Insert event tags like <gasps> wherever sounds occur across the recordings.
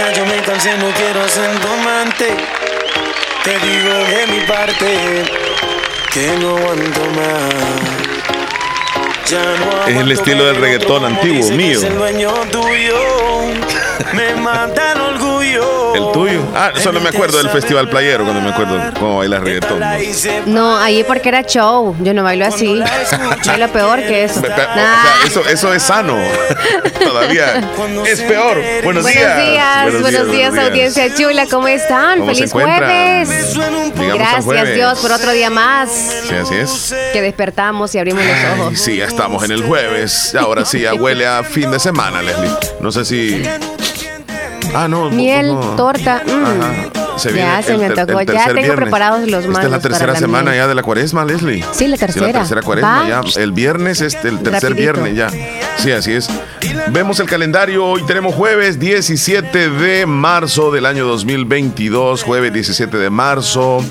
Ya yo me cansé, no quiero ser tomante. Te digo de mi parte que no aguanto más. Es el estilo del reggaetón antiguo, mío. Me mata el orgullo. ¿El tuyo? Ah, solo me acuerdo del Festival Playero cuando me acuerdo cómo baila reggaetón. No, ahí porque era show. Yo no bailo así. lo peor que eso. eso, eso es sano. <laughs> Todavía es peor. Buenos, días. Buenos, días, audiencia chula. ¿Cómo están? Feliz jueves. Gracias Dios por otro día más. Sí, así es. Que despertamos y abrimos los ojos. Sí, ya estamos en el jueves. Ahora sí, ya huele a fin de semana, Leslie. No sé si <laughs> Ah, no. Miel, torta. Mm. Se ya se me tocó. Ya tengo preparados los más. Esta es la tercera semana ya de la cuaresma, Leslie. Sí, la tercera. la tercera cuaresma ya. El viernes es el tercer viernes ya. Sí, así es. Vemos el calendario. Hoy tenemos jueves 17 de marzo del año 2022. Jueves 17 de marzo.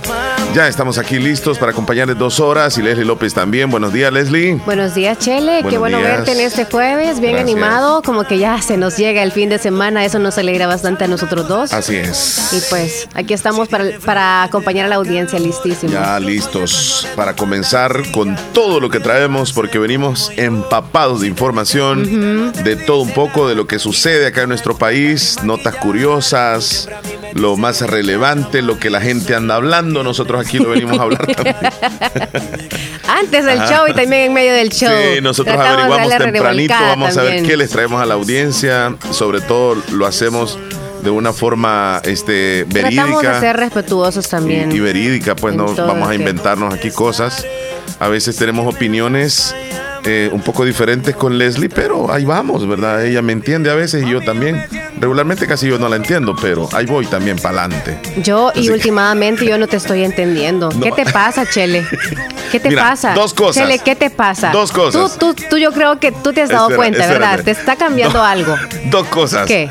Ya estamos aquí listos para acompañarles dos horas y Leslie López también. Buenos días, Leslie. Buenos días, Chele. Qué bueno verte en este jueves, bien animado. Como que ya se nos llega el fin de semana. Eso nos alegra bastante a nosotros dos. Así es. Y pues aquí estamos para, para acompañar a la audiencia, listísimos. Ya listos para comenzar con todo lo que traemos, porque venimos empapados de información, de todo un poco de lo que sucede acá en nuestro país, notas curiosas, lo más relevante, lo que la gente anda hablando. Nosotros aquí lo venimos a hablar también. <laughs> Antes del show y también en medio del show. Sí, nosotros averiguamos tempranito, vamos a ver qué les traemos a la audiencia. Sobre todo lo hacemos de una forma este, verídica. Tratamos de ser respetuosos también. Y, verídica, pues no vamos a inventarnos aquí cosas. A veces tenemos opiniones eh, un poco diferentes con Leslie, pero ahí vamos, ¿verdad? Ella me entiende a veces y yo también. Regularmente casi yo no la entiendo, pero ahí voy también para adelante. Yo y últimamente yo no te estoy entendiendo. ¿Qué te pasa, Chele? ¿Qué te pasa? Dos cosas. Chele, ¿qué te pasa? Dos cosas. Tú, tú, tú yo creo que tú te has dado cuenta, ¿verdad? Te está cambiando algo. <laughs> Dos cosas. ¿Qué?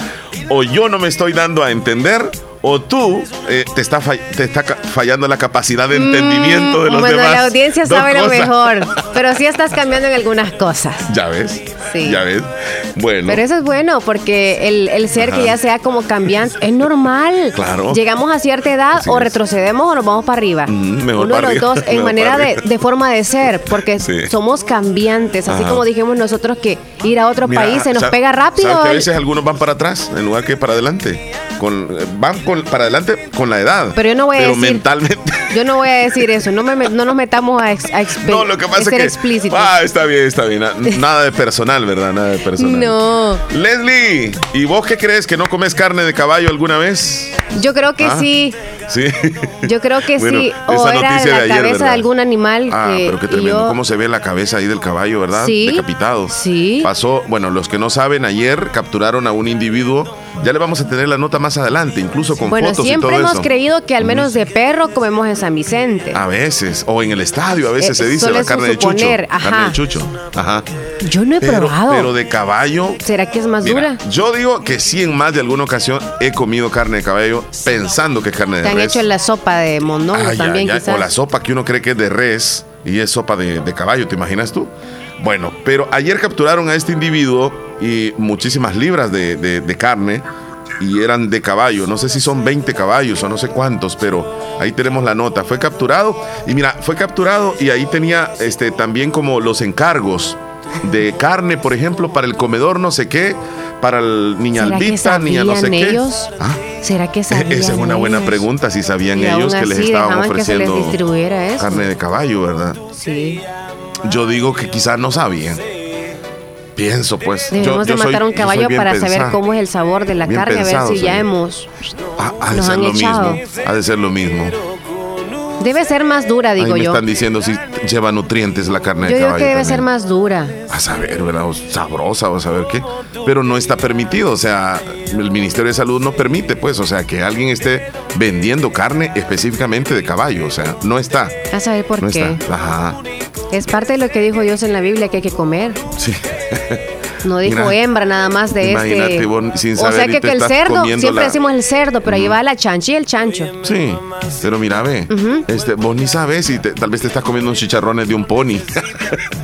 O yo no me estoy dando a entender o tú eh, te, está te está fallando la capacidad de entendimiento de los bueno, demás. la audiencia sabe lo mejor, <laughs> pero sí estás cambiando en algunas cosas. Ya ves. Sí. Ya ves. Bueno. Pero eso es bueno porque el, ser que ya sea como cambiante es normal. Claro. Llegamos a cierta edad o retrocedemos o nos vamos para arriba. Mm, mejor Uno para de los dos <laughs> en manera de, forma de ser, porque somos cambiantes. Así como dijimos nosotros que ir a otro país se nos pega rápido. ¿sabes que a veces algunos van para atrás en lugar que para adelante? Con, van para adelante con la edad. Pero yo no voy a pero decir. mentalmente. <laughs> Yo no voy a decir eso. No, me, no nos metamos a, a, no, lo que pasa ser es que, explícitos. Ah, está bien, está bien. <laughs> Nada de personal, ¿verdad? Nada de personal. No. Leslie, ¿y vos qué crees? ¿Que no comes carne de caballo alguna vez? Yo creo que ¿Ah? sí. Sí. Yo creo que sí. O era la de cabeza de algún animal. Ah, que, pero qué tremendo. ¿Cómo se ve la cabeza ahí del caballo, verdad? Sí. Decapitado. Sí. Pasó, bueno, los que no saben, ayer capturaron a un individuo. Ya le vamos a tener la nota más adelante, incluso con bueno, fotos y siempre todo hemos eso. creído que al menos de perro comemos en San Vicente. A veces, o en el estadio, a veces Eh, se dice la carne de chucho. ajá. Carne de chucho. Ajá. Yo no he Pero, probado. pero de caballo. ¿Será que es más Mira, dura? yo digo que sí, en más de alguna ocasión he comido carne de caballo pensando que es carne de han hecho la sopa de mondongo Ay, también, ay, quizás. O la sopa que uno cree que es de res y es sopa de, de caballo, ¿te imaginas tú? Bueno, pero ayer capturaron a este individuo y muchísimas libras de, de- de carne y eran de caballo. No sé si son 20 caballos o no sé cuántos, pero ahí tenemos la nota. Fue capturado y mira, fue capturado y ahí tenía este, también como los encargos de carne, por ejemplo, para el comedor no sé qué, para el niña ¿Será que albita, niña no sé sabían qué. ellos? Ah, ¿Será que sabían <laughs> esa es una buena ellos? pregunta, si sabían Y ellos que les estaban les ofreciendo distribuyera eso. carne de caballo, ¿verdad? Sí. Yo digo que quizás no sabían. Pienso, pues. Debemos yo, de yo soy- matar un caballo para saber cómo es el sabor de la Bien carne, a ver si ya hemos... Ah, ha de nos ser han lo echado. mismo. Ha de ser lo mismo. Debe ser más dura, Ahí digo me yo. están diciendo si lleva nutrientes la carne Yo de caballo. que debe también. ser más dura. A saber, ¿verdad? O sabrosa o a saber qué. Pero no está permitido. O sea, el Ministerio de Salud no permite, pues. O sea, que alguien esté vendiendo carne específicamente de caballo. O sea, no está. A saber por No qué. está. Ajá. Es parte de lo que dijo Dios en la Biblia que hay que comer. Sí. <laughs> No dijo Mira, hembra nada más de imagínate este. vos sin o saber sea y que, que el cerdo, siempre la- decimos el cerdo, pero ahí va la chancha y el chancho. Sí, pero mira, ve, este, vos ni sabes si te- tal vez te estás comiendo unos chicharrones de un pony. <laughs>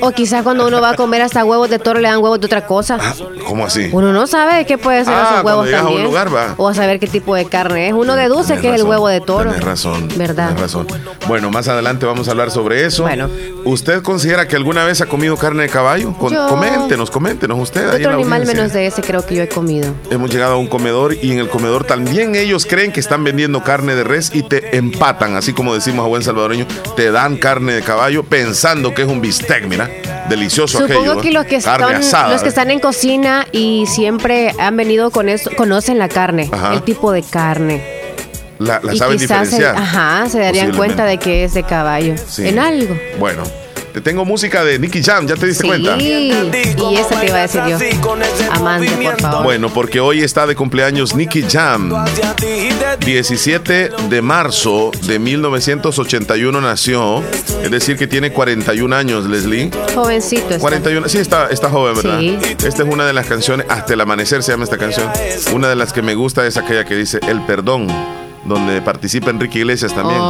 O quizás cuando uno va a comer hasta huevos de toro le dan huevos de otra cosa. Ah, ¿Cómo así? Uno no sabe qué puede ser ah, esos huevos también. A un lugar, va. O a saber qué tipo de carne es. Uno deduce que es el huevo de toro. Tienes razón. ¿Verdad? Tienes razón. Bueno, más adelante vamos a hablar sobre eso. Bueno. ¿Usted considera que alguna vez ha comido carne de caballo? coméntenos, coméntenos usted. Otro animal menos de ese creo que yo he comido. Hemos llegado a un comedor y en el comedor también ellos creen que están vendiendo carne de res y te empatan, así como decimos a buen salvadoreño, te dan carne de caballo pensando que es un bistec, mira, delicioso Supongo que los que están, los que están en cocina y siempre han venido con eso, conocen la carne, el tipo de carne. La, saben diferenciar. ajá, se darían cuenta de que es de caballo. En algo. Bueno, te tengo música de Nicky Jam, ¿ya te diste cuenta? Sí, y esa te iba a decir yo. Amante, por favor. Bueno, porque hoy está de cumpleaños Nicky Jam. 17 de marzo de 1981 nació. Es decir, que tiene 41 años, Leslie. Jovencito. Está. 41, sí, está, está joven, ¿verdad? Sí. Esta es una de las canciones, hasta el amanecer se llama esta canción. Una de las que me gusta es aquella que dice El Perdón, donde participa Enrique Iglesias también.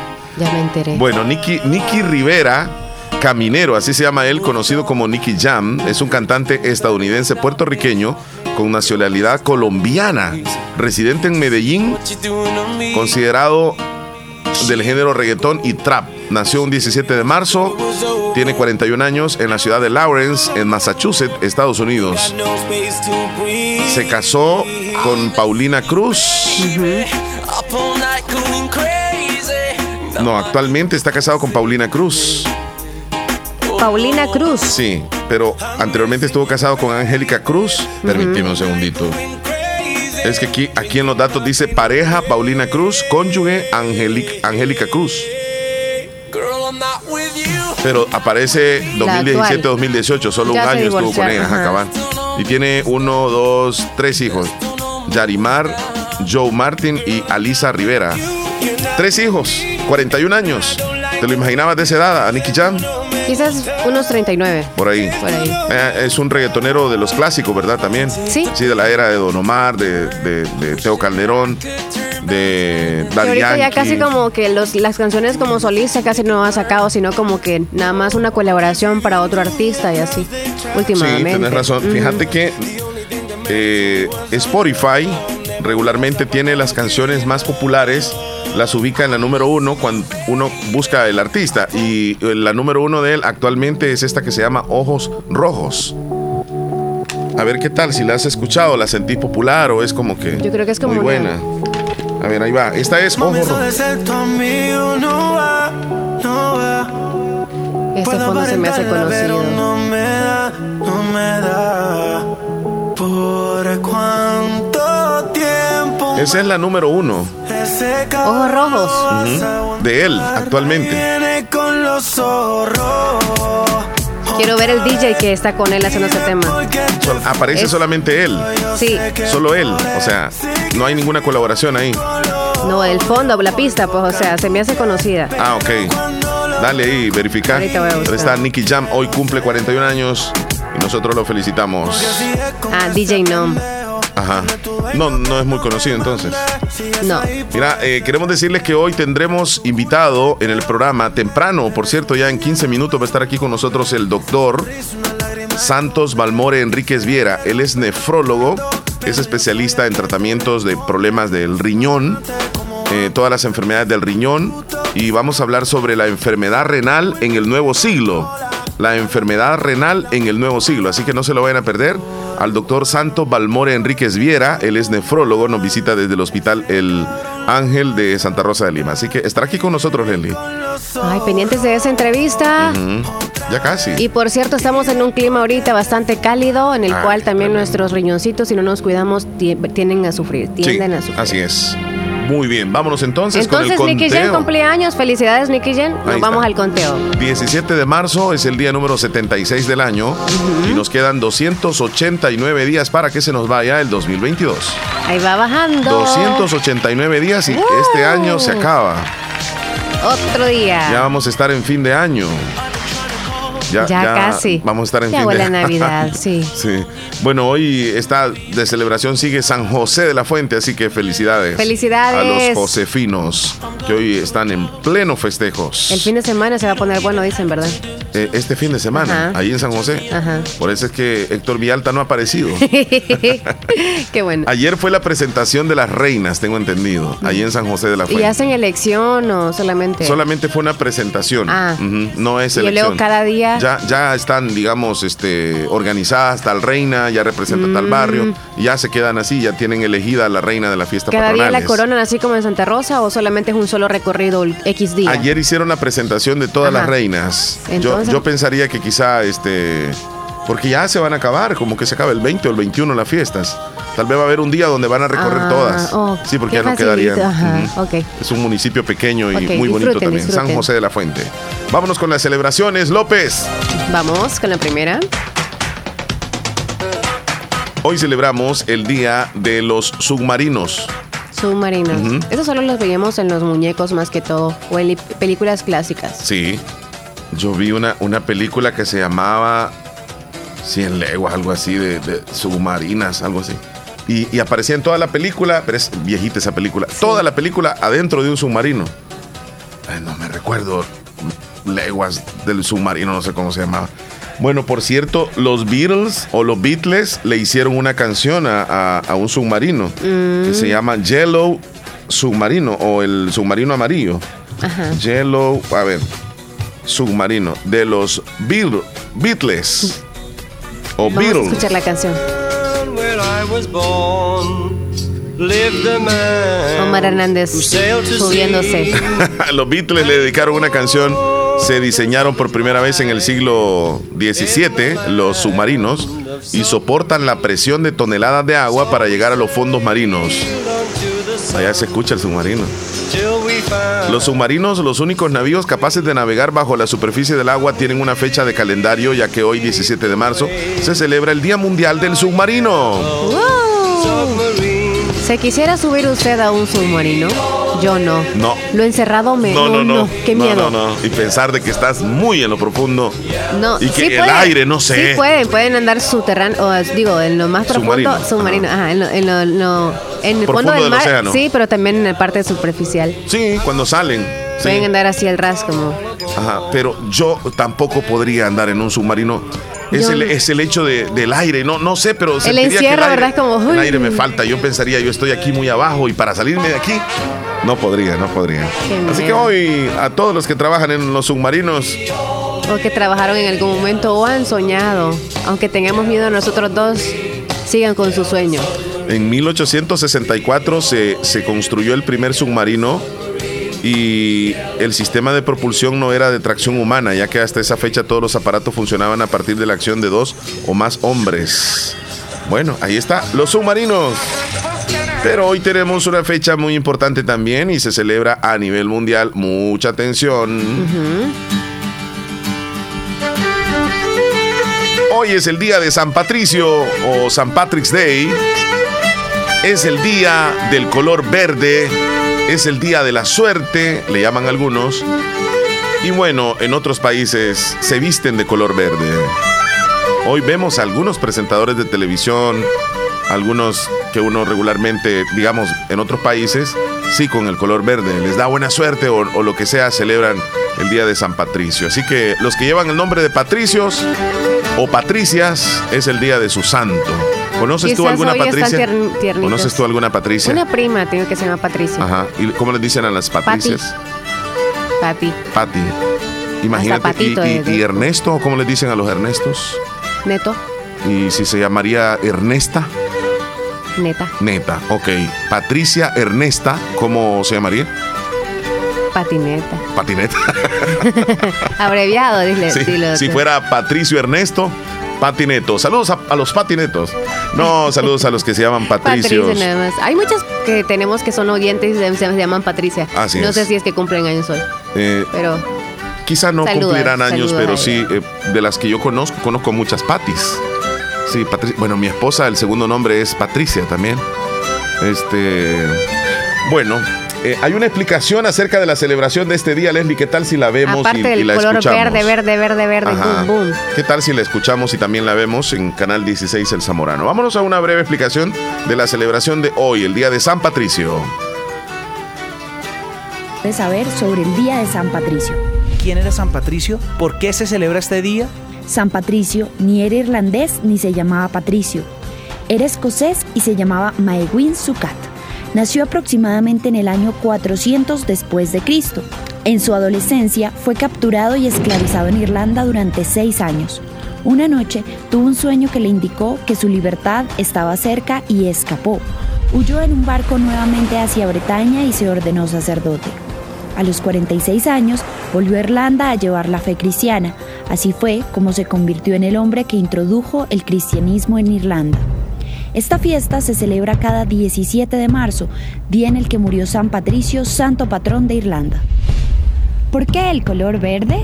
<laughs> Ya me enteré. Bueno, Nicky, Nicky Rivera, Caminero, así se llama él, conocido como Nicky Jam, es un cantante estadounidense puertorriqueño con nacionalidad colombiana, residente en Medellín, considerado del género reggaetón y trap. Nació un 17 de marzo, tiene 41 años en la ciudad de Lawrence, en Massachusetts, Estados Unidos. Se casó con Paulina Cruz. No, actualmente está casado con Paulina Cruz. Paulina Cruz. Sí, pero anteriormente estuvo casado con Angélica Cruz. Permíteme un segundito. Es que aquí, aquí en los datos dice pareja Paulina Cruz, cónyuge Angélica Cruz. Pero aparece 2017-2018, solo un año estuvo con ella, acabar. Y tiene uno, dos, tres hijos. Yarimar, Joe Martin y Alisa Rivera. Tres hijos, 41 años. ¿Te lo imaginabas de esa edad, a Nicky Jam? Quizás unos 39. Por ahí. Por ahí. Eh, es un reggaetonero de los clásicos, ¿verdad? También. Sí. Sí, de la era de Don Omar, de, de, Teo Calderón, de Daddy ahorita ya casi como que los, las canciones como solista casi no ha sacado, sino como que nada más una colaboración para otro artista y así, últimamente. Sí, tienes razón. Fíjate que eh, Spotify regularmente tiene las canciones más populares las ubica en la número uno cuando uno busca el artista. Y la número uno de él actualmente es esta que se llama Ojos Rojos. A ver qué tal, si la has escuchado, la sentís popular o es como que. Yo creo que es como. Muy buena. A ver, ahí va. Esta es Ojos Rojos. Este fondo se me hace conocido. Esa es la número uno. Ojos rojos. De él, actualmente. Quiero ver el DJ que está con él haciendo ese tema. aparece solamente él. Sí. Solo él. O sea, no hay ninguna colaboración ahí. No, el fondo, la pista, pues, o sea, se me hace conocida. Ah, ok. Dale ahí, verificar. Está Nicky Jam, hoy cumple 41 años y nosotros lo felicitamos. Ah, DJ Nom. Ajá. No, no es muy conocido entonces. No. Mira, eh, queremos decirles que hoy tendremos invitado en el programa temprano, por cierto, ya en 15 minutos va a estar aquí con nosotros el doctor Santos Balmore Enríquez Viera. Él es nefrólogo, es especialista en tratamientos de problemas del riñón, eh, todas las enfermedades del riñón, y vamos a hablar sobre la enfermedad renal en el nuevo siglo. La enfermedad renal en el nuevo siglo, así que no se lo vayan a perder al doctor Santo Balmore Enríquez Viera. Él es nefrólogo, nos visita desde el hospital El Ángel de Santa Rosa de Lima. Así que estará aquí con nosotros, Lenny. Ay, pendientes de esa entrevista. Ya casi. Y por cierto, estamos en un clima ahorita bastante cálido, en el ah, cual también nuestros riñoncitos, si no nos cuidamos, tienden a sufrir, tienden a sufrir. Así es. Muy bien, vámonos entonces, entonces con el Nicky Jen cumpleaños, felicidades Nicky Jen, nos vamos al conteo. 17 de marzo es el día número 76 del año y nos quedan 289 días para que se nos vaya el 2022. Ahí va bajando. 289 días y este año se acaba. Otro día. Ya vamos a estar en fin de año. Ya, Ya casi. Vamos a estar en Ya fin de- Navidad, <laughs> sí. Sí. Bueno, hoy está de celebración, sigue San José de la Fuente, así que felicidades. Felicidades. A los josefinos, que hoy están en pleno festejos. El fin de semana se va a poner bueno, dicen, ¿verdad? Eh, este fin de semana, Ajá. ahí en San José. Ajá. Por eso es que Héctor Vialta no ha aparecido. <laughs> Qué bueno. Ayer fue la presentación de las reinas, tengo entendido, ahí en San José de la ¿Y Fuente. hacen elección o solamente? Solamente fue una presentación. Ah. No es Y luego elección. cada día- Ya, ya están, digamos, este, organizadas, tal reina, ya representa Mm. tal barrio, y ya se quedan así, ya tienen elegida la reina de la fiesta ¿Cada día la patronales. coronan así como en Santa Rosa o solamente es un solo recorrido X día? Ayer hicieron la presentación de todas Ajá. las reinas. Yo, Entonces- yo pensaría que quizá, este, porque ya se van a acabar, como que se acaba el 20 o el 21 las fiestas. Tal vez va a haber un día donde van a recorrer Ah, todas. oh, sí, porque ya no quedarían. Es un municipio pequeño y muy bonito disfruten, también. San. José de la Fuente. Vámonos con las celebraciones, López. Vamos con la primera. Hoy celebramos el Día de los Submarinos. Submarinos. Ujú. Esos solo los veíamos en los muñecos más que todo o en películas clásicas. Sí. Yo vi una, una película que se llamaba Cien leguas, algo así, de, de submarinas, algo así. Y, y aparecía en toda la película, pero es viejita esa película. Toda la película adentro de un submarino. Ay, no me recuerdo. Leguas del submarino, no sé cómo se llamaba. Bueno, por cierto, los Beatles o los Beatles le hicieron una canción a, a- a un submarino que se llama Yellow Submarino o el submarino amarillo. Ajá. Yellow, a ver, submarino de los Beatles, Beatles o Vamos a escuchar la canción. Omar Hernández subiéndose. <laughs> los Beatles le dedicaron una canción. Se diseñaron por primera vez en el siglo XVII los submarinos y soportan la presión de toneladas de agua para llegar a los fondos marinos. Allá se escucha el submarino. Los submarinos, los únicos navíos capaces de navegar bajo la superficie del agua, tienen una fecha de calendario, ya que hoy, 17 de marzo, se celebra el Día Mundial del Submarino. ¿Se quisiera subir usted a un submarino? Yo no. No. Lo encerrado me. No, no, no. Qué miedo. No, no. Y pensar de que estás muy en lo profundo. No, Y que sí el pueden. aire, no sé. Sí pueden, pueden andar subterráneo, o digo, en lo más profundo, Submarino, submarino, ajá. en, lo, en, lo- lo- en el Profundo fondo del del mar, océano. sí, pero también en la parte superficial. Sí, cuando salen. Sí. Pueden andar así al ras como. Ajá, pero yo tampoco podría andar en un submarino. Es, Yo el, es el hecho de- del aire, no, no sé, pero que encierro, el aire, ¿verdad? Como, el uy. aire me falta. Yo pensaría, yo estoy aquí muy abajo y para salirme de aquí, no podría, no podría. Qué Así que miedo. hoy a todos los que trabajan en los submarinos, O que trabajaron en algún momento o han soñado. Aunque tengamos miedo nosotros dos, sigan con su sueño. en 1864 se, se construyó el primer submarino y el sistema de propulsión no era de tracción humana, ya que hasta esa fecha todos los aparatos funcionaban a partir de la acción de dos o más hombres. Bueno, ahí está, los submarinos. Pero hoy tenemos una fecha muy importante también y se celebra a nivel mundial. Mucha atención. Hoy es el día de San Patricio o San Patrick's Day. Es el día del color verde. Es el día de la suerte, le llaman algunos. Y bueno, en otros países se visten de color verde. Hoy vemos a algunos presentadores de televisión, algunos que uno regularmente, digamos, en otros países, sí con el color verde. Les da buena suerte o, o lo que sea, celebran el día de San Patricio. Así que los que llevan el nombre de Patricios o Patricias es el día de su santo. ¿Conoces tú alguna hoy Patricia? ¿Conoces tú alguna Patricia? Una prima tengo que se llama Patricia. Ajá. ¿Y cómo les dicen a las Patricias? Pati. Pati. Imagínate. patito y, y- de- de- y Ernesto? ¿Cómo les dicen a los Ernestos? Neto. Y si se llamaría Ernesta, Neta. neta. Ok. Patricia Ernesta, ¿cómo se llamaría? Patineta. Patineta. <laughs> Abreviado, dile. Sí, dilo. si fuera Patricio Ernesto, Patineto. Saludos a, a los patinetos. No, <laughs> saludos a los que se llaman Patricios. Patricia nada más. Hay muchas que tenemos que son oyentes y se, se llaman Patricia. Así no es. sé si es que cumplen años hoy, Eh, pero Quizá no cumplirán años, pero sí, eh, de las que yo conozco, conozco muchas Patis. Sí, Patri- bueno, mi esposa, el segundo nombre es Patricia también. Este, bueno, Eh, hay una explicación acerca de la celebración de este día, Leslie. ¿Qué tal si la vemos Aparte y, del y la color escuchamos? verde, verde, verde, verde, Ajá. boom, boom. ¿Qué tal si la escuchamos y también la vemos en Canal 16 El Zamorano? Vámonos a una breve explicación de la celebración de hoy, el día de San Patricio. de saber sobre el Día de San Patricio. ¿Quién era San Patricio? ¿Por qué se celebra este día? San Patricio ni era irlandés ni se llamaba Patricio. Era escocés y se llamaba Maewin Sukat. Nació aproximadamente en el año 400 después de Cristo. En su adolescencia fue capturado y esclavizado en Irlanda durante seis años. Una noche tuvo un sueño que le indicó que su libertad estaba cerca y escapó. Huyó en un barco nuevamente hacia Bretaña y se ordenó sacerdote. A los 46 años volvió a Irlanda a llevar la fe cristiana. Así fue como se convirtió en el hombre que introdujo el cristianismo en Irlanda. Esta fiesta se celebra cada 17 de marzo, día en el que murió San Patricio, santo patrón de Irlanda. ¿Por qué el color verde?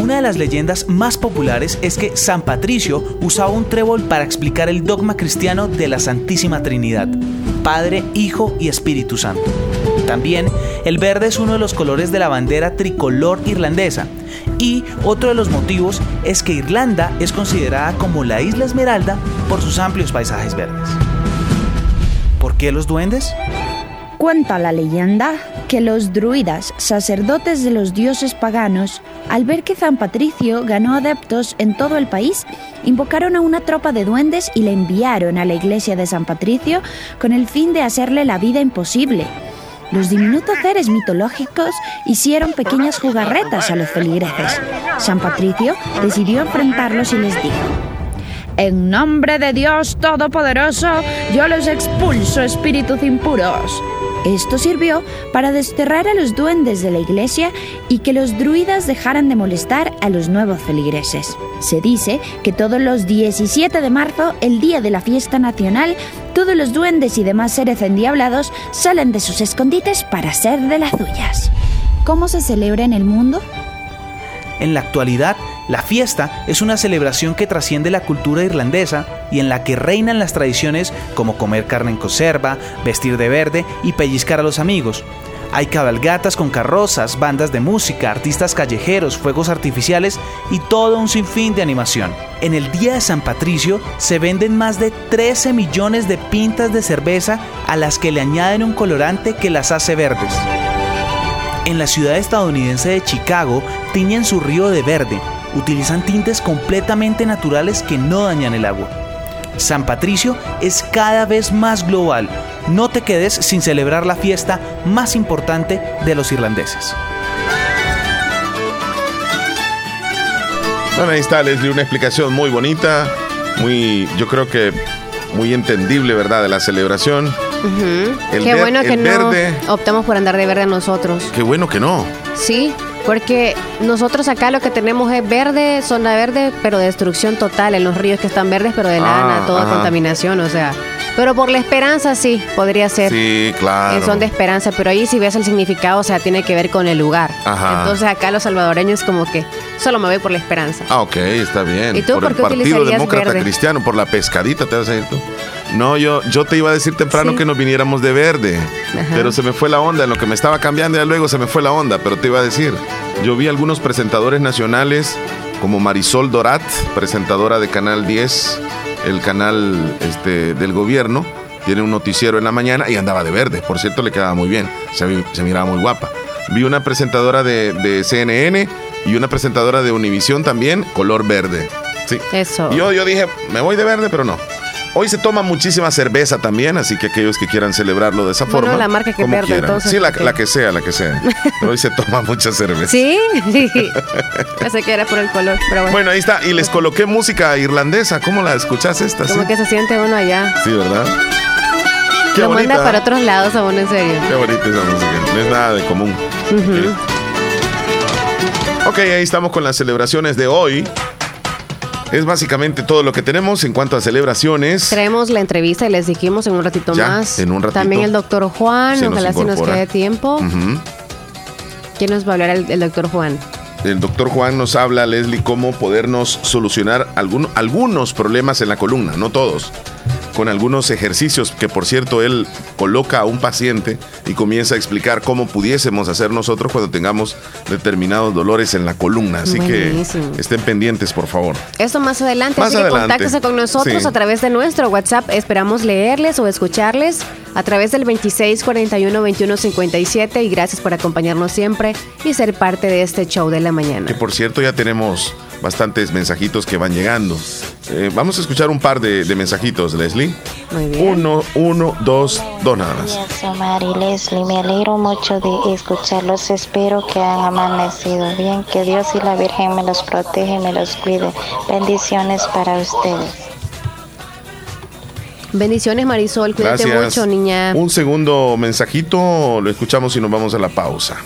Una de las leyendas más populares es que San Patricio usaba un trébol para explicar el dogma cristiano de la Santísima Trinidad, Padre, Hijo y Espíritu Santo. También el verde es uno de los colores de la bandera tricolor irlandesa. Y otro de los motivos es que Irlanda es considerada como la isla Esmeralda por sus amplios paisajes verdes. ¿Por qué los duendes? Cuenta la leyenda que los druidas, sacerdotes de los dioses paganos, al ver que San Patricio ganó adeptos en todo el país, invocaron a una tropa de duendes y le enviaron a la iglesia de San Patricio con el fin de hacerle la vida imposible. Los diminutos seres mitológicos hicieron pequeñas jugarretas a los feligreses. San Patricio decidió enfrentarlos y les dijo, En nombre de Dios Todopoderoso, yo los expulso espíritus impuros. Esto sirvió para desterrar a los duendes de la iglesia y que los druidas dejaran de molestar a los nuevos feligreses. Se dice que todos los 17 de marzo, el día de la fiesta nacional, todos los duendes y demás seres endiablados salen de sus escondites para ser de las suyas. ¿Cómo se celebra en el mundo? En la actualidad, la fiesta es una celebración que trasciende la cultura irlandesa y en la que reinan las tradiciones como comer carne en conserva, vestir de verde y pellizcar a los amigos. Hay cabalgatas con carrozas, bandas de música, artistas callejeros, fuegos artificiales y todo un sinfín de animación. En el Día de San Patricio se venden más de 13 millones de pintas de cerveza a las que le añaden un colorante que las hace verdes. En la ciudad estadounidense de Chicago tiñen su río de verde, utilizan tintes completamente naturales que no dañan el agua. San Patricio es cada vez más global. No te quedes sin celebrar la fiesta más importante de los irlandeses. Bueno, ahí está, Leslie, una explicación muy bonita, muy, yo creo que muy entendible, ¿verdad?, de la celebración. El Qué ver- bueno que no verde. optamos por andar de verde nosotros. Qué bueno que no. Sí, porque nosotros acá lo que tenemos es verde, zona verde, pero destrucción total en los ríos que están verdes, pero de Ah, lana, toda ajá. contaminación, o sea. Pero por la esperanza sí, podría ser. Sí, claro. Eh, Son de esperanza, pero ahí si ves el significado, o sea, tiene que ver con el lugar. Ajá. Entonces acá los salvadoreños como que solo me voy por la esperanza. Ah, ok, está bien. ¿Y tú por por el qué Partido Demócrata verde? Cristiano, por la pescadita te vas a ir tú. No, yo, yo te iba a decir temprano Sí. que nos viniéramos de verde, Ajá. pero se me fue la onda, en lo que me estaba cambiando ya luego se me fue la onda, pero te iba a decir, yo vi algunos presentadores nacionales como Marisol Dorat, presentadora de Canal 10, el canal este, del gobierno, tiene un noticiero en la mañana y andaba de verde, por cierto le quedaba muy bien, se miraba muy guapa. Vi una presentadora de, de CNN y una presentadora de Univisión también, color verde. Sí. Eso. Yo, yo dije, me voy de verde, pero no. Hoy se toma muchísima cerveza también, así que aquellos que quieran celebrarlo de esa Bueno, forma. la marca que como quieran. entonces, Sí, la, la que sea, la que sea. Pero hoy se toma mucha cerveza. Sí, <laughs> pensé que era por el color, pero bueno. Bueno, ahí está. Y les coloqué música irlandesa. ¿Cómo la escuchas esta? como sí? que se siente uno allá. Sí, ¿verdad? Qué Lo bonita. manda para otros lados aún, en serio. Qué bonita esa música. No es nada de común. Ok. Ok, ahí estamos con las celebraciones de hoy. Es básicamente todo lo que tenemos en cuanto a celebraciones. Traemos la entrevista y les dijimos en un ratito Ya, más. en un ratito. También el doctor Juan, ojalá si nos quede tiempo. Ujú. ¿Quién nos va a hablar el, el doctor Juan? El doctor Juan nos habla, Leslie, cómo podernos solucionar algún- algunos problemas en la columna, no todos. Con algunos ejercicios que por cierto él coloca a un paciente y comienza a explicar cómo pudiésemos hacer nosotros cuando tengamos determinados dolores en la columna. Así Buenísimo. que estén pendientes, por favor. Esto más adelante, Más así que adelante. contáctese con nosotros Sí. a través de nuestro WhatsApp. Esperamos leerles o escucharles a través del 2641-2157 y gracias por acompañarnos siempre y ser parte de este show de la mañana. Que por cierto ya tenemos bastantes mensajitos que van llegando. Eh, vamos a escuchar un par de, de mensajitos, Leslie. Muy bien. Uno, uno, dos, dos nada más. Omar y Leslie. Me alegro mucho de escucharlos. Espero que han amanecido bien. Que Dios y la Virgen me los protege y me los cuide. Bendiciones para ustedes. Bendiciones, Marisol. Cuídate Gracias. mucho, niña. Un segundo mensajito, lo escuchamos y nos vamos a la pausa.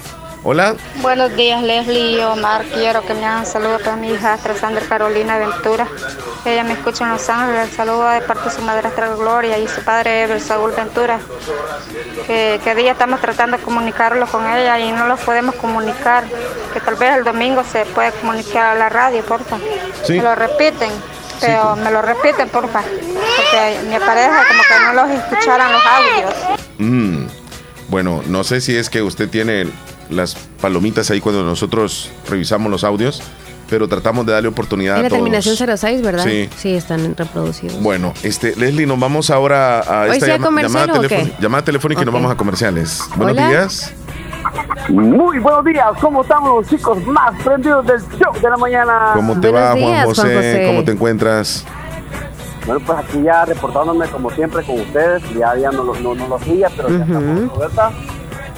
Hola. Buenos días, Leslie y Omar. Quiero que me hagan saludo para mi hija Sandra Carolina Ventura. Ella me escucha en Los Ángeles. Saludo de parte de su madrastra Gloria y su padre Ever Saúl Ventura. Que, que día estamos tratando de comunicarlo con ella y no los podemos comunicar. Que tal vez el domingo se puede comunicar a la radio, porfa. Sí. Me lo repiten. Pero me lo repiten, porfa. Porque me parece como que no los escucharan los audios. Mm, bueno, no sé si es que usted tiene las palomitas ahí cuando nosotros revisamos los audios, pero tratamos de darle oportunidad En a la todos. terminación 06, ¿verdad? Sí. Sí, están reproducidos. Bueno, este, Leslie, nos vamos ahora a ¿Hoy esta sí llama- llamada, o qué? llamada telefónica y nos vamos a comerciales. Buenos Hola. días. Muy buenos días, ¿cómo estamos los chicos más prendidos del show de la mañana? ¿Cómo te Buenos va, días, Juan Juan José? ¿Cómo te encuentras? Bueno, pues aquí ya reportándome como siempre con ustedes, ya, ya no, lo- no, no los hacía, pero ya estamos ¿verdad?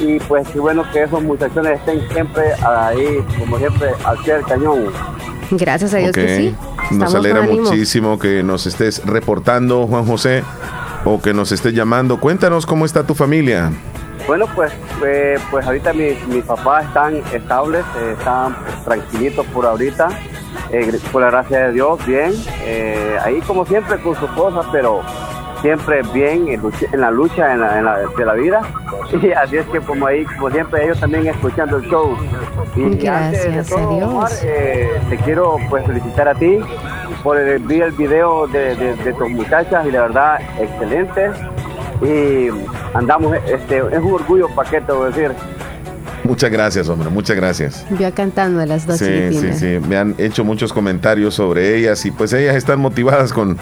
Y pues qué bueno que esos muchachones estén siempre ahí, como siempre, al pie del cañón. Gracias a Dios que sí. Nos alegra muchísimo que nos estés reportando, Juan José, o que nos estés llamando. Cuéntanos cómo está tu familia. Bueno, pues eh, pues ahorita mis, mis papás están estables, eh, están tranquilitos por ahorita, eh, por la gracia de Dios, bien. Eh, ahí como siempre con su esposa, pero siempre bien en, lucha- en la lucha en la- en la- de la vida. <laughs> Y así es que como ahí, como siempre, ellos también escuchando el show. Y Gracias antes de a todo, Dios. Omar, eh, te quiero pues felicitar a ti por el, vi el video de, de- de tus muchachas y la verdad, excelente. Y andamos, este, es un orgullo para qué te voy a decir. Muchas gracias, hombre, muchas gracias. Yo cantando a las dos Sí, sí, sí. Me han hecho muchos comentarios sobre ellas y pues ellas están motivadas con,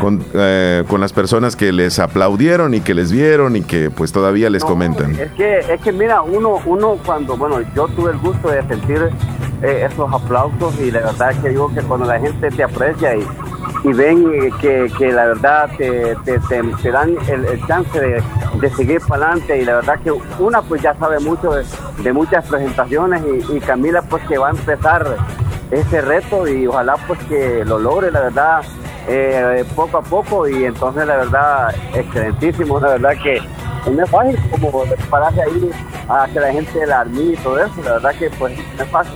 con, eh, con las personas que les aplaudieron y que les vieron y que pues todavía les No, comentan. Es que, es que mira, uno, uno cuando, bueno, yo tuve el gusto de sentir eh, esos aplausos y la verdad que digo que cuando la gente te aprecia y, y ven que, que la verdad te, te, te- te dan el, el chance de, de seguir para adelante y la verdad que una pues ya sabe mucho de, de muchas presentaciones y, y Camila pues que va a empezar ese reto y ojalá pues que lo logre, la verdad, eh, poco a poco y entonces la verdad, excelentísimo, la verdad que no es fácil como pararse ahí a que la gente la admire y todo eso, la verdad que pues no es fácil.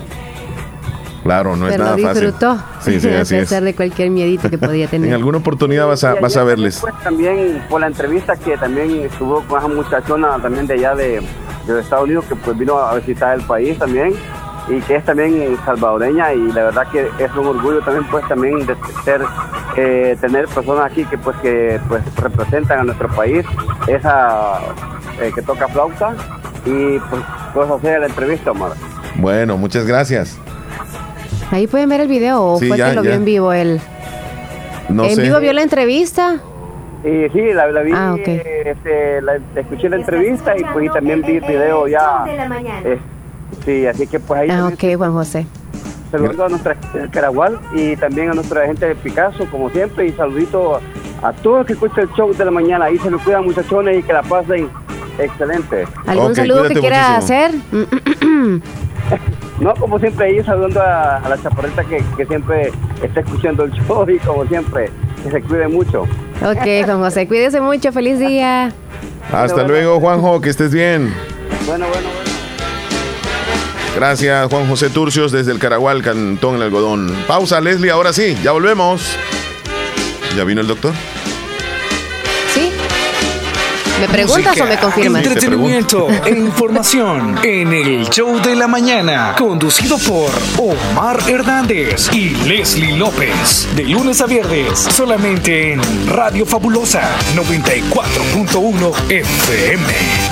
Claro, no es nada lo fácil. disfrutó. Sí, sí, <laughs> a así es. pesar de cualquier miedito que podía <laughs> En tener. alguna oportunidad vas a, vas a verles. Pues también por la entrevista que también estuvo con esa muchachona también de allá de, de Estados Unidos que pues vino a visitar el país también y que es también salvadoreña y la verdad que es un orgullo también pues también de ser eh, tener personas aquí que pues que pues representan a nuestro país esa eh, que toca flauta y pues pues hacer la entrevista Omar. Bueno, muchas gracias. Ahí pueden ver el video o Sí, fue ya, que lo ya. vio en vivo él. No ¿En sé. vivo vio la entrevista? Y sí, la, la vi, Ah, ok. este, la- escuché la entrevista y pues y también vi el video ya. eh, sí, así que pues ahí Ah, ok, Juan José. saludando a nuestra Caragual y también a nuestra gente de Picasso, como siempre, y saludito a todos los que escuchan el show de la mañana. Ahí se me cuidan muchachones y que la pasen excelente. ¿Algún saludo que quiera muchísimo. hacer? No, como siempre, ahí saludando a, a la chaparrita que, que siempre está escuchando el show y como siempre, que se cuide mucho. Ok, Juan José, cuídese mucho. Feliz día. Hasta Bueno, luego, Juanjo, que estés bien. Bueno, bueno, bueno. Gracias, Juan José Turcios, desde el Caragual, Cantón El Algodón. Pausa, Leslie, ahora sí, ya volvemos. ¿Ya vino el doctor? ¿Sí? ¿Me preguntas o me confirmas? Entretenimiento e información en el show de la mañana, conducido por Omar Hernández y Leslie López. De lunes a viernes, solamente en Radio Fabulosa 94.1 FM.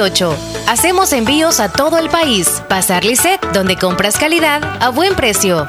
9658 Hacemos envíos a todo el país. Pasar Lisset, donde compras calidad a buen precio.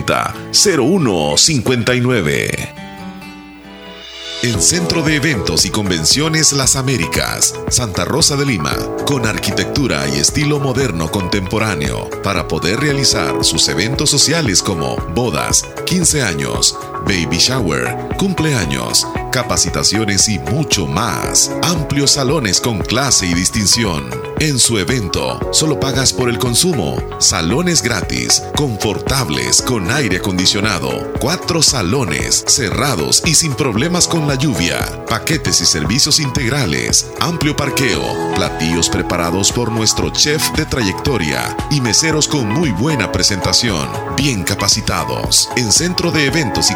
2664-2061 7590-0159. El Centro de Eventos y Convenciones Las Américas, Santa Rosa de Lima, con arquitectura y estilo moderno contemporáneo, para poder realizar sus eventos sociales como bodas, 15 años, baby shower, cumpleaños, capacitaciones y mucho más. Amplios salones con clase y distinción. En su evento, solo pagas por el consumo. Salones gratis, confortables, con aire acondicionado. Cuatro salones, cerrados y sin problemas con la lluvia. Paquetes y servicios integrales. Amplio parqueo. Platillos preparados por nuestro chef de trayectoria. Y meseros con muy buena presentación. Bien capacitados. En Centro de Eventos y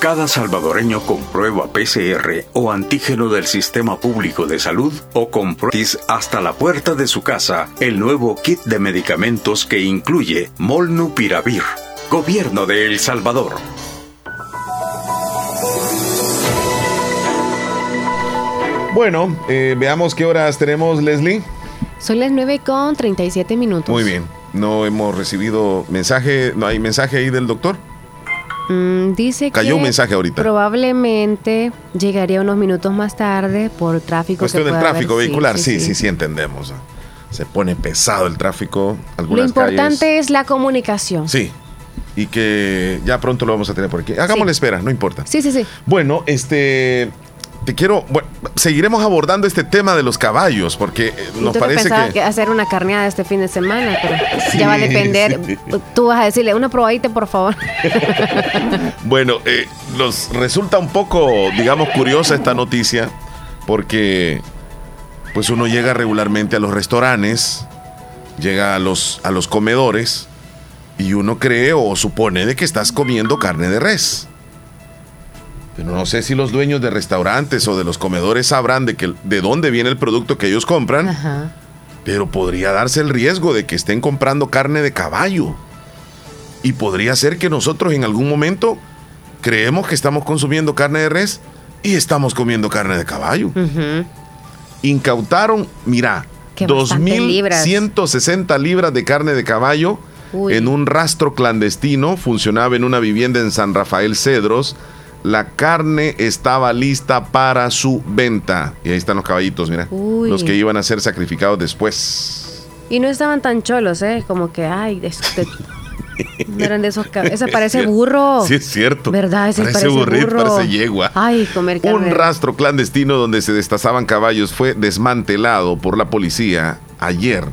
Cada salvadoreño comprueba PCR o antígeno del Sistema Público de Salud o comprueba hasta la puerta de su casa el nuevo kit de medicamentos que incluye Molnupiravir. Gobierno de El Salvador. Bueno, eh, veamos qué horas tenemos, Leslie. Son las 9 con 37 minutos. Muy bien. No hemos recibido mensaje, no hay mensaje ahí del doctor. Mm, dice Cayó que un mensaje ahorita. probablemente llegaría unos minutos más tarde por tráfico. Cuestión del tráfico haber. vehicular, sí sí, sí, entendemos. Se pone pesado el tráfico. Lo importante es la comunicación. Sí. Y que ya pronto lo vamos a tener por aquí. Hagamos la espera, no importa. Sí, sí, sí. Bueno, este. Te quiero. Bueno, seguiremos abordando este tema de los caballos, porque eh, nos tú parece que. que hacer una carneada este fin de semana, pero Sí, ya va a depender. sí. Tú vas a decirle una probadita, por favor. <laughs> Bueno, eh, nos resulta un poco, digamos, curiosa esta noticia, porque pues uno llega regularmente a los restaurantes, llega a los, a los comedores, y uno cree o supone de que estás comiendo carne de res. Pero no sé si los dueños de restaurantes o de los comedores sabrán de, que, de dónde viene el producto que ellos compran, Ajá. pero podría darse el riesgo de que estén comprando carne de caballo. Y podría ser que nosotros en algún momento creemos que estamos consumiendo carne de res y estamos comiendo carne de caballo. Incautaron, mira, Que bastante libras. 2.160 libras de carne de caballo Uy. en un rastro clandestino. Funcionaba en una vivienda en San Rafael Cedros. La carne estaba lista para su venta. Y ahí están los caballitos, mira. Uy. Los que iban a ser sacrificados después. Y no estaban tan cholos, ¿eh? Como que, ay, este, <laughs> no eran de esos. Ese parece burro. Sí, es cierto. ¿Verdad? Ese parece, parece burrito, burro. parece yegua. Ay, comer carne. Un rastro clandestino donde se destazaban caballos fue desmantelado por la policía ayer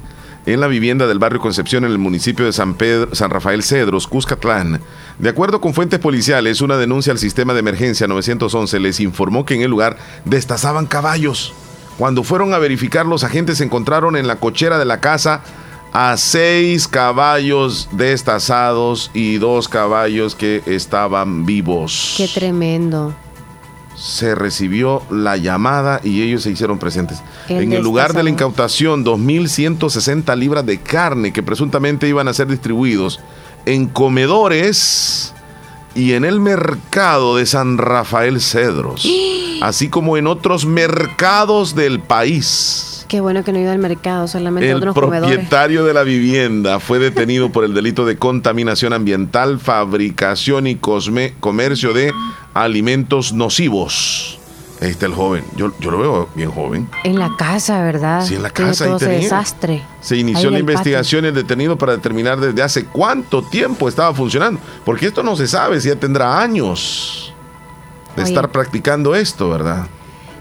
en la vivienda del barrio Concepción en el municipio de San, Pedro, San Rafael Cedros, Cuscatlán. De acuerdo con fuentes policiales, una denuncia al sistema de emergencia 911 les informó que en el lugar destazaban caballos. Cuando fueron a verificar, los agentes encontraron en la cochera de la casa a seis caballos destazados y dos caballos que estaban vivos Qué tremendo. se recibió la llamada y ellos se hicieron presentes. El en el lugar de la incautación, 2.160 libras de carne que presuntamente iban a ser distribuidos en comedores y en el mercado de San Rafael Cedros, <gasps> así como en otros mercados del país. Qué bueno que no he ido al mercado, solamente El otros comedores. propietario de la vivienda fue detenido por el delito de contaminación ambiental, fabricación y cosme- comercio de alimentos nocivos. Ahí está el joven. Yo, yo lo veo bien joven. En la casa, ¿verdad? Sí, en la casa, todo ese desastre. Se inició la patio. investigación y el detenido para determinar desde hace cuánto tiempo estaba funcionando. Porque esto no se sabe si ya tendrá años de Oye. estar practicando esto, ¿verdad?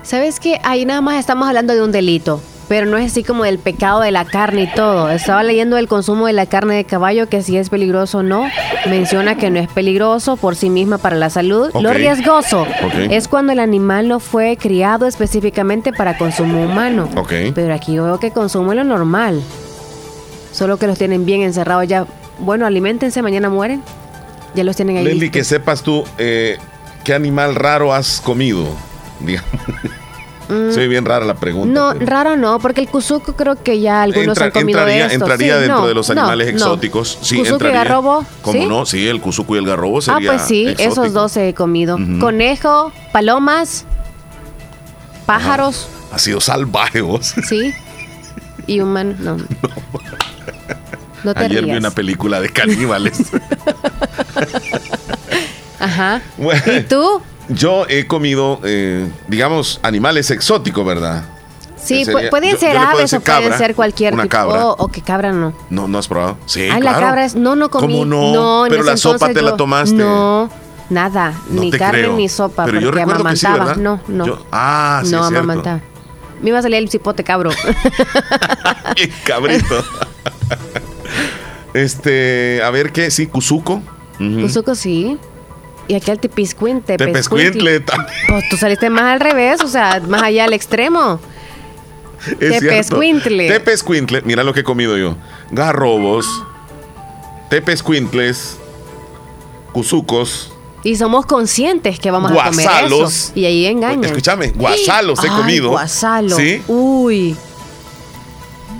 ¿Sabes qué? Ahí nada más estamos hablando de un delito, pero no es así como del pecado de la carne y todo. Estaba leyendo el consumo de la carne de caballo, que si es peligroso o no. Menciona que no es peligroso por sí misma para la salud. Lo riesgoso es cuando el animal no fue criado específicamente para consumo humano. Ok. Pero aquí yo veo que consumo lo normal. Solo que los tienen bien encerrados ya. Bueno, alimentense, mañana mueren. Ya los tienen ahí. Leslie, listos. que sepas tú eh, qué animal raro has comido. <laughs> Digamos. Mm. Soy bien rara la pregunta. No, pero- raro no, porque el kuzuku creo que ya algunos Entra- han comido entraría de esto. entraría Sí, dentro no, de los no, animales no. exóticos. Sí, Kuzuku y garrobo, ¿Cómo ¿sí? no? Sí, el cuzuco y el garrobo Ah, sería pues sí, esos dos he comido. Ujú. Conejo, palomas, pájaros, Ha sido salvaje vos. <laughs> sí. Y humano, <laughs> no. No te Ayer vi una película de caníbales. <laughs> Ajá. Bueno, ¿Y tú? Yo he comido, eh, digamos, animales exóticos, ¿verdad? Sí, sería- pueden yo- ser yo aves o decir pueden cabra, ser cualquier una tipo. cabra. O, o que cabra no. No, ¿no has probado? Sí, Ay, claro. la cabra es. No, no comí. ¿Cómo no? Pero la sopa te la yo- tomaste. No, nada. No ni carne creo. ni sopa. Pero yo porque recuerdo que sí, amamantaba. ¿verdad? no, no. Yo- ah, sí, No, es amamantaba. Me iba a salir el cipote cabro. <laughs> Cabrito. <laughs> este, a ver qué, sí, Cuzuco. Cuzuco sí. Y aquí el tepiscuin, tepescuintle. Pues tú saliste más al revés, o sea, más allá al extremo. <laughs> Tepescuintle. Tepescuintle. Mira lo que he comido yo. Garrobos, tepescuintles, cuzucos. Y somos conscientes que vamos a comer eso. Y ahí engañan. Escúchame, guasalos he comido. Guasalo. ¿Sí? Uy.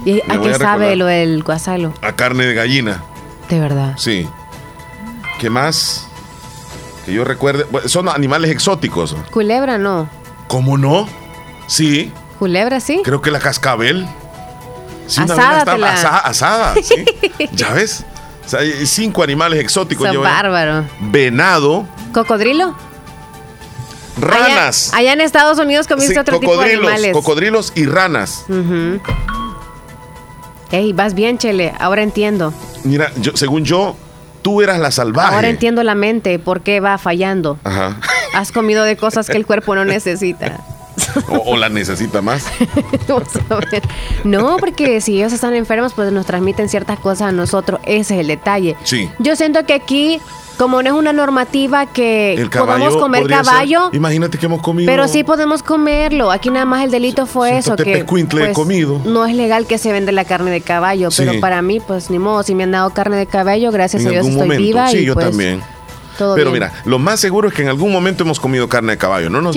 ¿Y a qué sabe lo del guasalo? A carne de gallina. De verdad. Sí. ¿Qué más? Que yo recuerde. Son animales exóticos. Culebra no. ¿Cómo no? Sí. Culebra sí. Creo que la cascabel. Sí, asada, asada, asada, sí. <laughs> ¿Ya ves? O sea, hay cinco animales exóticos. Son bárbaros. Venado. ¿Cocodrilo? Ranas. Allá, en Estados Unidos comiste otro tipo de animales. Cocodrilos y ranas. Ey, vas bien, Chele. Ahora entiendo. Mira, yo, según yo, tú eras la salvaje. Ahora entiendo la mente, por qué va fallando. Ajá. Has comido de cosas que el cuerpo no necesita. O, la necesita más. <laughs> no, porque si ellos están enfermos, pues nos transmiten ciertas cosas a nosotros. Ese es el detalle. Sí. Yo siento que aquí como no es una normativa que podamos comer caballo. imagínate que hemos comido. Pero sí podemos comerlo. Aquí nada más el delito fue eso. Que pues, comido. No es legal que se vende la carne de caballo. Pero para mí, pues ni modo. Si me han dado carne de caballo, gracias a Dios estoy viva. Sí, yo pues, también. Pero mira, lo más seguro es que en algún momento hemos comido carne de caballo. No nos,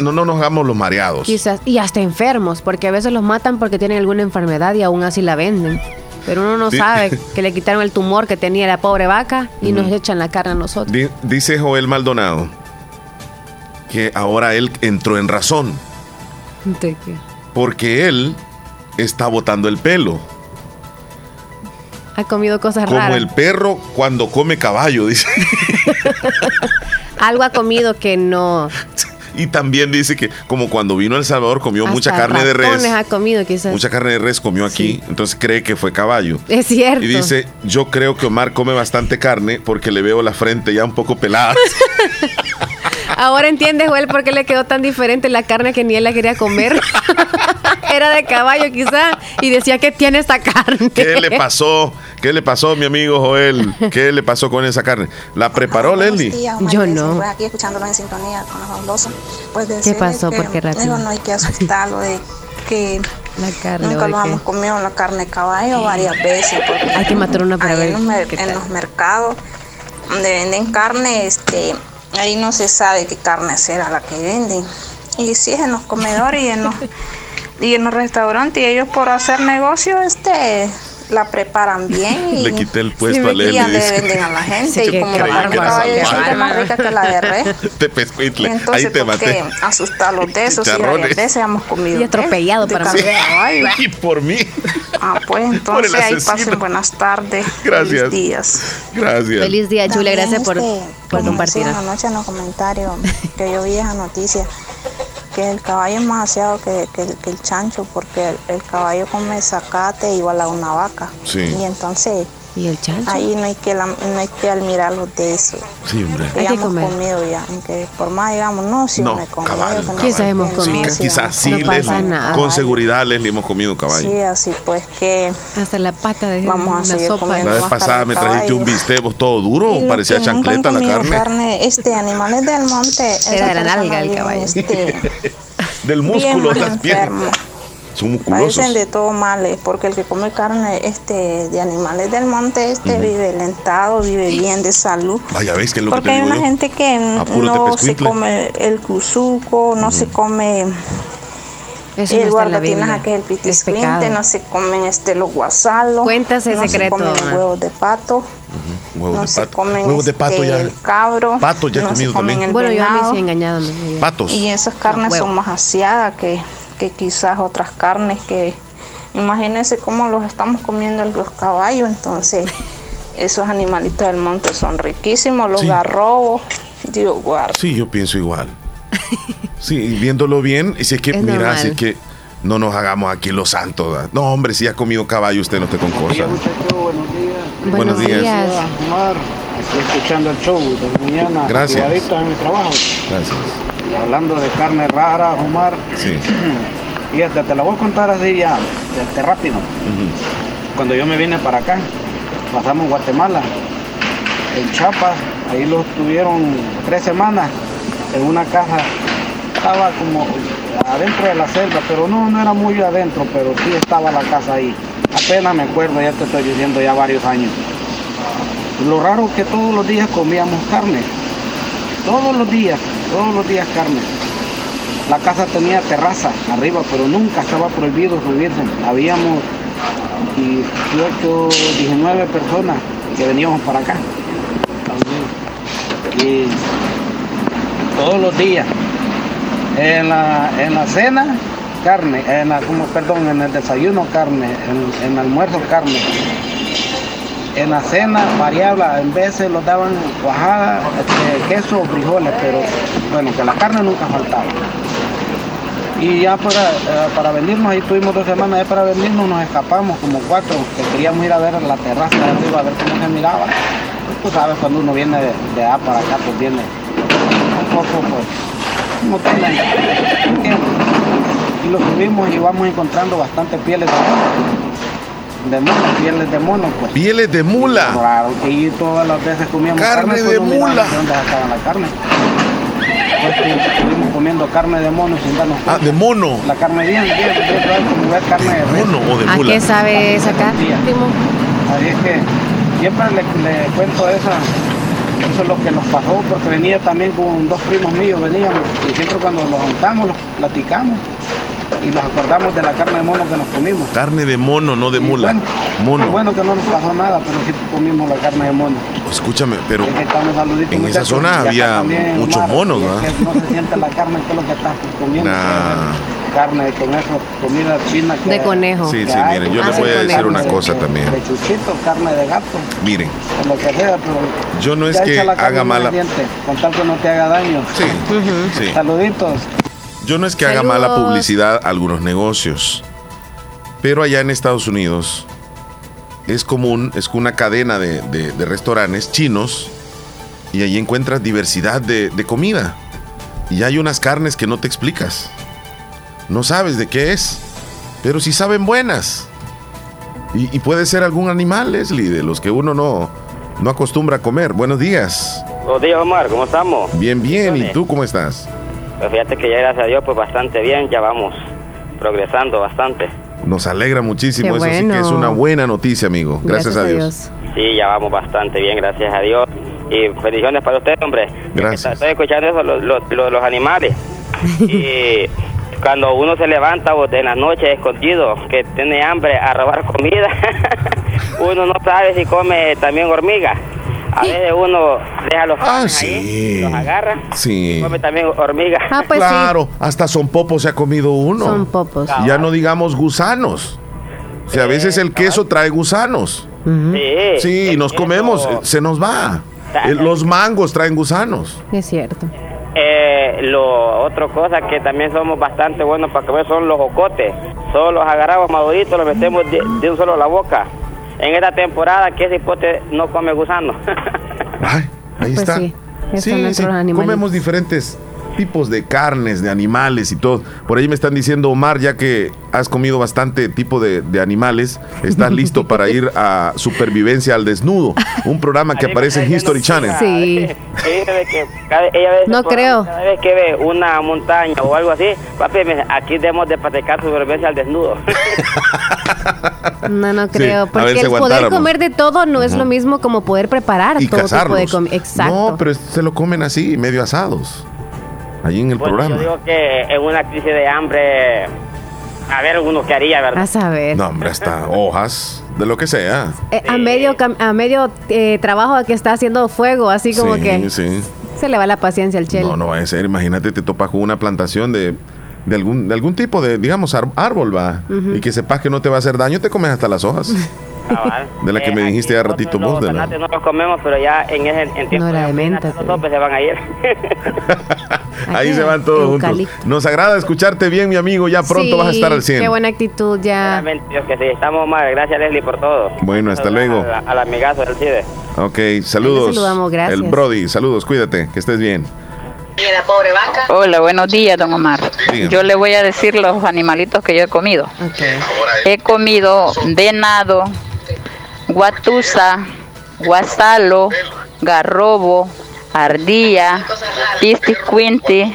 no, nos, hagamos los mareados. Quizás. Y hasta enfermos, porque a veces los matan porque tienen alguna enfermedad y aún así la venden. Pero uno no sabe <laughs> que le quitaron el tumor que tenía la pobre vaca y nos echan la carne a nosotros. Dice Joel Maldonado que ahora él entró en razón. ¿De qué? Porque él está botando el pelo. Ha comido cosas raras. Como el perro cuando come caballo, dice. <laughs> Algo ha comido que no. Y también dice que como cuando vino a El Salvador comió mucha carne de res. ha comido quizás. Mucha carne de res comió aquí, entonces cree que fue caballo. Es cierto. Y dice, yo creo que Omar come bastante carne porque le veo la frente ya un poco pelada. <laughs> Ahora entiendes, Joel, por qué le quedó tan diferente la carne que ni él la quería comer. <laughs> Era de caballo quizá y decía que tiene esta carne. ¿Qué le pasó? ¿Qué le pasó, mi amigo Joel? ¿Qué le pasó con esa carne? ¿La preparó Leslie? Yo no. Pues aquí escuchándolo en sintonía con los fabulosos. Pues ¿Qué pasó? Que, ¿Por qué rápido? no hay que asustarlo de que la carne, nunca lo hemos comido la carne de caballo varias veces. Hay que matar una para ver. En los, en los mercados donde venden carne, este, ahí no se sabe qué carne será la que venden. Y si es en los comedores y en los, <laughs> y en los restaurantes, y ellos por hacer negocio, este la preparan bien <laughs> y le quité el puesto a Leslie. Y le venden a la gente. y como la carne de caballo es más rica que la de res. <laughs> Te pescuitle. Entonces, Ahí te ¿por qué asustarlos de eso? Si varias veces hemos comido. Y atropellado para mí. <laughs> Y por mí. Ah, pues entonces ahí pasen buenas tardes. Gracias. Feliz días. Gracias. Feliz día, Julia. Gracias por, este, por compartir. Anoche en los comentarios que yo vi esa noticia que el caballo es más aseado que, el chancho, porque el, caballo come zacate igual a una vaca. Y entonces ¿Y el chancho? Ahí no hay que, no hay que admirarlo de eso. Sí, hombre. Hay que comer. comido ya. Aunque por más digamos, no, si no, me comido. No quizás hemos comido. Sí, quizás sí, no con seguridad les hemos comido caballo. Sí, así pues que. Hasta la pata de vamos a sopa. La vez pasada me trajiste un bistec todo duro, parecía chancleta la carne. carne. Este, animales del monte. Era de la nalga el caballo. Este, <laughs> del músculo de las piernas. Son musculosos. Parecen de todo males, porque el que come carne este, de animales del monte este vive lentado, vive bien de salud. Vaya, ¿ves que es lo porque que te hay digo una yo? gente que no se come el cuzuco, no se come Eso el no guardatinas, es el pecado. no se comen este, los guasalos. Cuentas el no secreto, se comen huevos de pato. Huevos no de se pato. comen Huevos de pato este, ya. el cabro. Pato ya no se comido comen también. el Bueno, yo a mí venado. sí he engañado. Patos. Y esas carnes son más aseadas que, que quizás otras carnes que imagínense cómo los estamos comiendo los caballos, entonces <laughs> esos animalitos del monte son riquísimos, los Sí. garrobos, Dios guarda. Sí, yo pienso igual. Sí, viéndolo bien, y si es que, Es mira, normal. si es que no nos hagamos aquí los santos. ¿verdad? No, hombre, si ha comido caballo, usted no esté con cosas. Buenos, Buenos días. días. Omar, estoy escuchando el show de mañana. Gracias. cuidadito en mi trabajo. Gracias. Hablando de carne rara, Omar. Sí. <clears throat> Fíjate, te la voy a contar así ya, este, rápido. Cuando yo me vine para acá, pasamos Guatemala, en Chiapas, ahí los tuvieron tres semanas en una casa. Estaba como adentro de la selva, pero no, no era muy adentro, pero sí estaba la casa ahí. Apenas me acuerdo, ya te estoy diciendo ya varios años. Lo raro es que todos los días comíamos carne. Todos los días, todos los días carne. La casa tenía terraza arriba, pero nunca estaba prohibido subirse. Habíamos 18, 19 personas que veníamos para acá. Y todos los días. En la, en la cena, carne. En la, perdón, en el desayuno, carne. En el almuerzo, carne. En la cena variable, en veces los daban cuajada, este, queso o frijoles, pero bueno, que la carne nunca faltaba. Y ya para, eh, para venirnos, ahí tuvimos dos semanas, ya para venirnos nos escapamos como cuatro, que queríamos ir a ver la terraza de arriba, a ver cómo se miraba. Tú sabes, cuando uno viene de, de allá para acá, pues viene un poco, pues, no tiene, ¿entiendes? Y lo subimos y vamos encontrando bastantes pieles de mono, pieles de mono, pues. Pieles de mula. Claro, y todas las veces comíamos Carne carne. de mula. ¿De dónde sacaban la carne? Pues, estuvimos comiendo carne de mono sin darnos Ah, de mono. la carne bien, bien, como carne de. ¿Mono o de ¿A mula? qué sabe sacar, primo? Así es que siempre le, le cuento esa, eso es lo que nos pasó, porque venía también con dos primos míos, veníamos, y siempre cuando nos juntamos, los platicamos, y nos acordamos de la carne de mono que nos comimos. Carne de mono, no de mula. Qué Mono. bueno que no nos pasó nada, pero sí comimos la carne de mono. Escúchame, pero Es que estamos saluditos, en esa zona había muchos monos, es ¿verdad? que No se siente la carne, que es lo que estás comiendo. Nah. Carne de conejo, comida china. que- De conejo. Sí, sí, hay. miren, yo Ah, les voy a decir una cosa de- también. De chuchito, carne de gato, Miren, o lo que sea, pero. yo no es que haga mala. Con tal que no te haga daño. Sí, sí. Saluditos. Yo no es que haga mala publicidad a algunos negocios, pero allá en Estados Unidos es común, es una cadena de, de- de restaurantes chinos y allí encuentras diversidad de, de comida. Y hay unas carnes que no te explicas. No sabes de qué es, pero sí saben buenas. Y, y puede ser algún animal, Leslie, de los que uno no, no acostumbra a comer. Buenos días. Buenos días, Omar, ¿cómo estamos? Bien, bien. ¿Y tú cómo estás? Pues fíjate que ya gracias a Dios, pues bastante bien, ya vamos progresando bastante. Nos alegra muchísimo. Qué Eso sí que bueno. es una buena noticia, amigo. Gracias, a Dios. Sí, ya vamos bastante bien, gracias a Dios. Y bendiciones para usted, hombre. Gracias. Estoy escuchando eso, los, los, los- los animales. <laughs> y cuando uno se levanta o en las noches escondido, que tiene hambre a robar comida, <laughs> uno no sabe si come también hormiga. A veces uno deja los Ah, ahí, sí. los agarra, Sí. come también hormiga. Ah, pues claro, hasta son popos se ha comido uno. Son popos. Ya no digamos gusanos. O sea, a veces el queso trae gusanos. Sí, Sí, nos queso- comemos, eh, se nos va. Eh, Los mangos traen gusanos. Es cierto. Eh, lo otra cosa que también somos bastante buenos para comer son los ocotes. Solo los agarramos maduritos, los metemos de, de un solo a la boca. En esta temporada que ese hipote no come gusano. Ay, ahí Pues está. sí, Sí, sí, comemos diferentes tipos de carnes, de animales y todo. Por ahí me están diciendo, Omar, ya que has comido bastante tipo de, de animales, estás <laughs> listo para ir a Supervivencia al Desnudo, un programa que aparece en History Channel. Sí. No creo. Cada vez que ve una montaña o algo así, papi, me dice, aquí debemos de practicar supervivencia al desnudo. <laughs> No, no creo. Porque el poder comer de todo no es lo mismo como poder preparar Y todo tipo de. Exacto. No, pero se lo comen así, medio asados. Allí en el Bueno, programa. yo digo que en una crisis de hambre, a ver uno qué haría, ¿verdad? A saber. No, hombre, hasta hojas, de lo que sea. Eh, a medio, a medio eh, trabajo que está haciendo fuego, así como sí, que sí. se le va la paciencia al chelo. No, no va a ser. Imagínate, te topas con una plantación de, de, algún, de algún tipo de, digamos, árbol, va. Ujú. Y que sepas que no te va a hacer daño, te comes hasta las hojas. <laughs> Cabal. De la que Eh, me dijiste ya ratito vos, de la- no los comemos, pero ya en ese en tiempo No era de menta, los topes se van a ir. Ahí se van todos juntos. Nos agrada escucharte bien, mi amigo. Ya pronto Sí, vas a estar al 100. Qué buena actitud ya. Realmente, Dios que sí, estamos mal. Gracias, Leslie, por todo. Bueno, hasta luego. Al, al amigazo del CIDE. Ok, saludos. saludamos, gracias. El Brody, saludos, cuídate, que estés bien. Hola, buenos días, don Omar. Dígame. Yo le voy a decir los animalitos que yo he comido. He comido venado, guatusa, guasalo, garrobo, ardilla, pistiscuinti,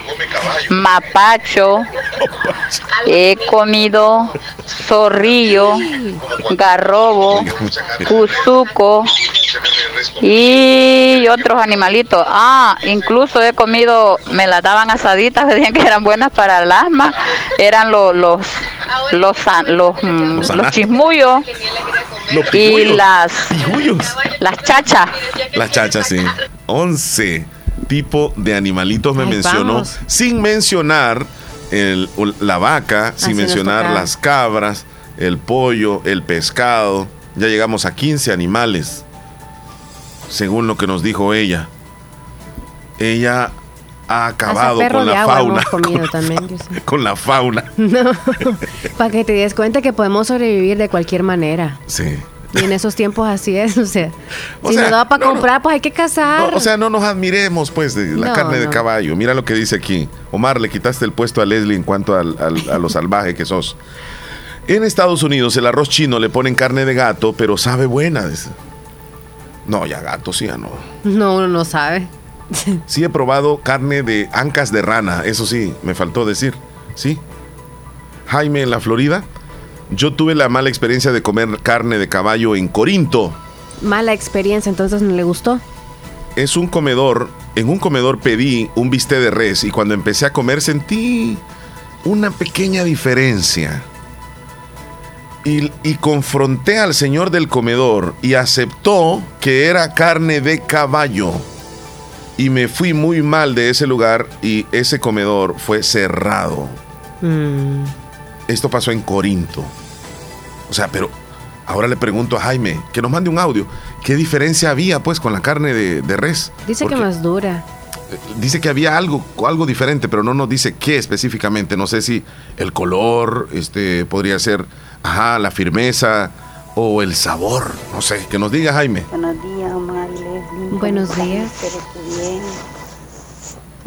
mapacho. <laughs> He comido zorrillo, garrobo, cuzuco y otros animalitos. Ah, incluso he comido, me las daban asaditas, me <laughs> decían que eran buenas para el asma. Eran los los los san- los, mm, Los los ana- chismullos Los y las Pijullos. las chachas. Las chachas, sí. 11 tipos de animalitos me Ay, mencionó, vamos. sin mencionar el- la vaca, sin Así nos mencionar las cabras, el pollo, el pescado. Ya llegamos a 15 animales, según lo que nos dijo ella. Ella ha acabado <laughs> <laughs> con la fauna. también. Con la fauna. No, <laughs> para que te des cuenta que podemos sobrevivir de cualquier manera. Sí. Y en esos tiempos así es, o sea, <laughs> O si sea, no da para no, no. comprar, pues hay que cazar. No, o sea, no nos admiremos, pues, de la carne de caballo. Mira lo que dice aquí. Omar, le quitaste el puesto a Leslie en cuanto al- al- a lo salvaje que sos. En Estados Unidos, el arroz chino le ponen carne de gato, pero sabe buena. No, ya gato, sí, ya no. no, uno no sabe. <laughs> Sí he probado carne de ancas de rana, eso sí, me faltó decir. Sí. Jaime, en la Florida, yo tuve la mala experiencia de comer carne de caballo en Corinto. Mala experiencia, entonces no le gustó. es un comedor, en un comedor pedí un bistec de res y cuando empecé a comer sentí una pequeña diferencia. Y, y confronté al señor del comedor y aceptó que era carne de caballo. Y me fui muy mal de ese lugar y ese comedor fue cerrado. Mm. Esto pasó en Corinto. O sea, pero ahora le pregunto a Jaime que nos mande un audio. ¿Qué diferencia había pues con la carne de, de res? Dice Porque que más dura. dice que había algo, algo diferente, pero no nos dice qué específicamente. No sé si el color, este, podría ser, ajá, la firmeza o el sabor. No sé, que nos diga Jaime. Buenos días, Omar. Buenos días. Espero que bien.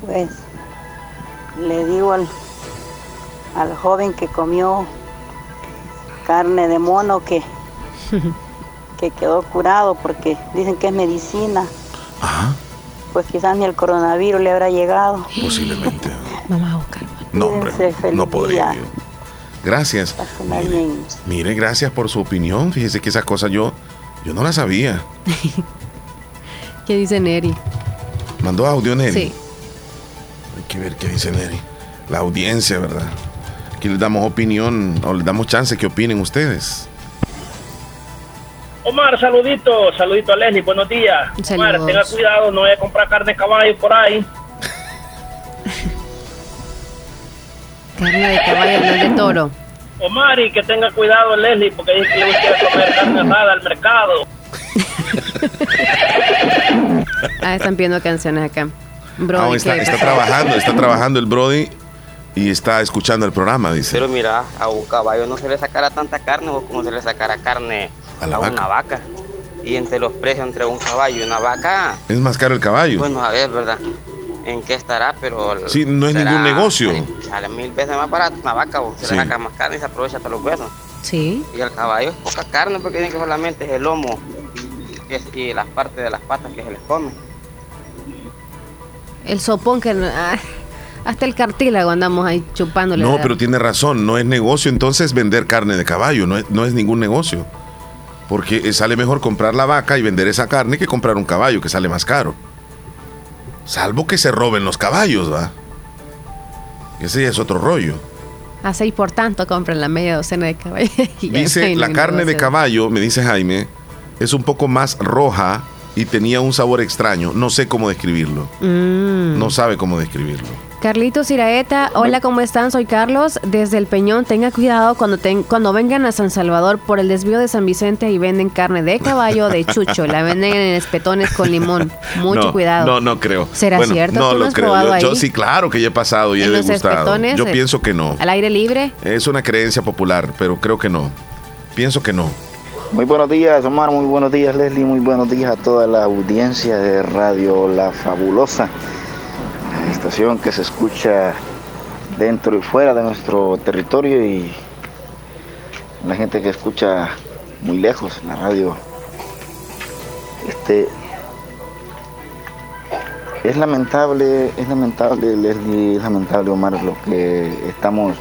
Pues le digo al, al joven que comió carne de mono que, <laughs> que quedó curado porque dicen que es medicina. Pues quizás ni el coronavirus le habrá llegado. Posiblemente. <laughs> Vamos a buscar. No, hombre, no podría. día. Gracias. Mire, gracias por su opinión. Fíjese que esa cosa yo, yo no la sabía. <laughs> ¿Qué dice Neri? Mandó audio Neri. Sí. Hay que ver qué dice Neri. La audiencia, ¿verdad? Aquí les damos opinión o les damos chance que opinen ustedes. Omar, saludito, saludito a Leslie, buenos días. Omar, tenga cuidado, no vaya a comprar carne de caballo por ahí. <laughs> Carne de caballo, no de toro. Omar, y que tenga cuidado Leslie, porque dice que le gusta comer carne asada al mercado. <laughs> Ah, están pidiendo canciones acá. Bro, Ah, está, está trabajando, está trabajando el Brody y está escuchando el programa, dice. Pero mira, a un caballo no se le sacará tanta carne o como se le sacará carne A una vaca. Y entre los precios entre un caballo y una vaca, Es más caro el caballo. bueno, a ver, ¿verdad? ¿En qué estará? Pero Sí, no es será- ningún negocio. Sale mil veces más barato una vaca, o se Sí. le saca más carne y se aprovecha hasta los huesos. Sí. Y el caballo es poca carne porque dicen que solamente es el lomo y, es- y las partes de las patas que se les come. El sopón que... ah, hasta el cartílago andamos ahí chupándole. No, pero tiene razón, no es negocio entonces vender carne de caballo, no es, no es ningún negocio. Porque eh, sale mejor comprar la vaca y vender esa carne que comprar un caballo que sale más caro. Salvo que se roben los caballos, ¿va? Ese ya es otro rollo. A seis por tanto compran la media docena de caballos. <laughs> Dice, la carne de caballo, me dice Jaime, es un poco más roja y tenía un sabor extraño. No sé cómo describirlo. Mm. No sabe cómo describirlo. Carlitos Iraeta, hola, ¿cómo están? Soy Carlos, desde el Peñón. Tenga cuidado cuando, ten- cuando vengan a San Salvador por el desvío de San Vicente y venden carne de caballo de chucho. la venden en espetones con limón. Mucho no, cuidado. No, no creo. ¿Será Bueno, cierto? No ¿Tú no lo has creo. probado Yo, yo ahí? sí, claro que ya he pasado y he ¿En los degustado. espetones? Yo pienso que no. ¿Al aire libre? Es una creencia popular, pero creo que no. Pienso que no. Muy buenos días, Omar. Muy buenos días, Leslie. Muy buenos días a toda la audiencia de Radio La Fabulosa. Que se escucha dentro y fuera de nuestro territorio y la gente que escucha muy lejos la radio. Este es lamentable, es lamentable, Leslie, es lamentable, Omar, lo que estamos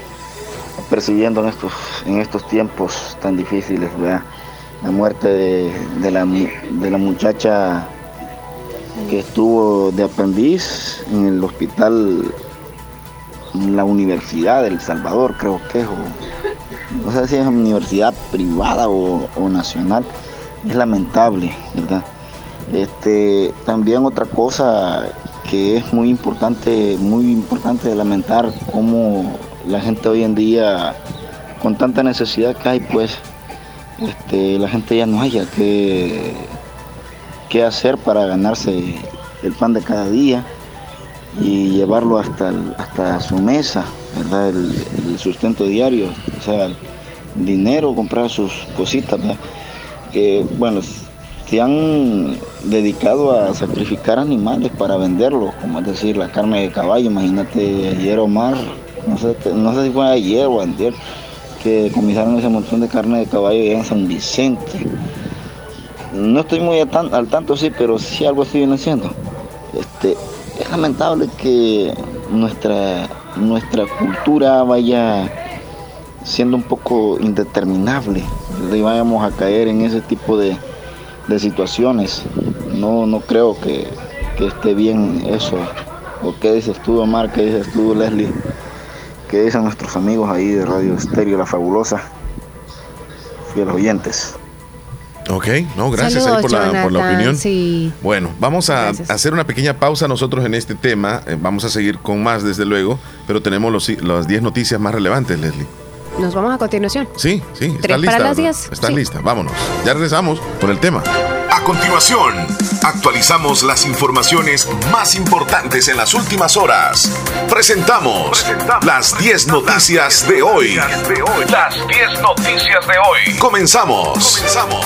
percibiendo en estos, en estos tiempos tan difíciles, ¿verdad? La muerte de, la, de la muchacha que estuvo de aprendiz en el hospital, en la Universidad del Salvador, creo que es, o no sé si es universidad privada o, o nacional, es lamentable, ¿verdad? Este, también otra cosa que es muy importante, muy importante de lamentar cómo la gente hoy en día, con tanta necesidad que hay, pues este, la gente ya no haya que, qué hacer para ganarse el pan de cada día y llevarlo hasta, hasta su mesa, ¿verdad? El, sustento diario, o sea, el dinero, comprar sus cositas, Que, bueno, se han dedicado a sacrificar animales para venderlos, como es decir, la carne de caballo. Imagínate ayer Omar, no sé, no sé si fue ayer o ayer, que comisaron ese montón de carne de caballo en San Vicente. No estoy muy al, tanto, sí, pero sí algo estoy haciendo. Este, es lamentable que nuestra, nuestra cultura vaya siendo un poco indeterminable y vayamos a caer en ese tipo de, de situaciones. No, no creo que, esté bien eso. ¿O qué dices tú, Omar? ¿Qué dices tú, Leslie? ¿Qué dicen nuestros amigos ahí de Radio Estéreo La Fabulosa? Fieles oyentes. Ok, no, gracias ahí por, la, por, la, opinión. Bueno, vamos a hacer una pequeña pausa nosotros en este tema. Eh, vamos a seguir con más, desde luego, pero tenemos los, las 10 noticias más relevantes, Leslie. Nos vamos a continuación. Sí, sí. ¿Estás lista? Para las 10? Estás lista. Vámonos. Ya regresamos con el tema. A continuación, actualizamos las informaciones más importantes en las últimas horas. Presentamos, las 10 noticias, de hoy. Las 10 noticias de hoy. Comenzamos. Comenzamos.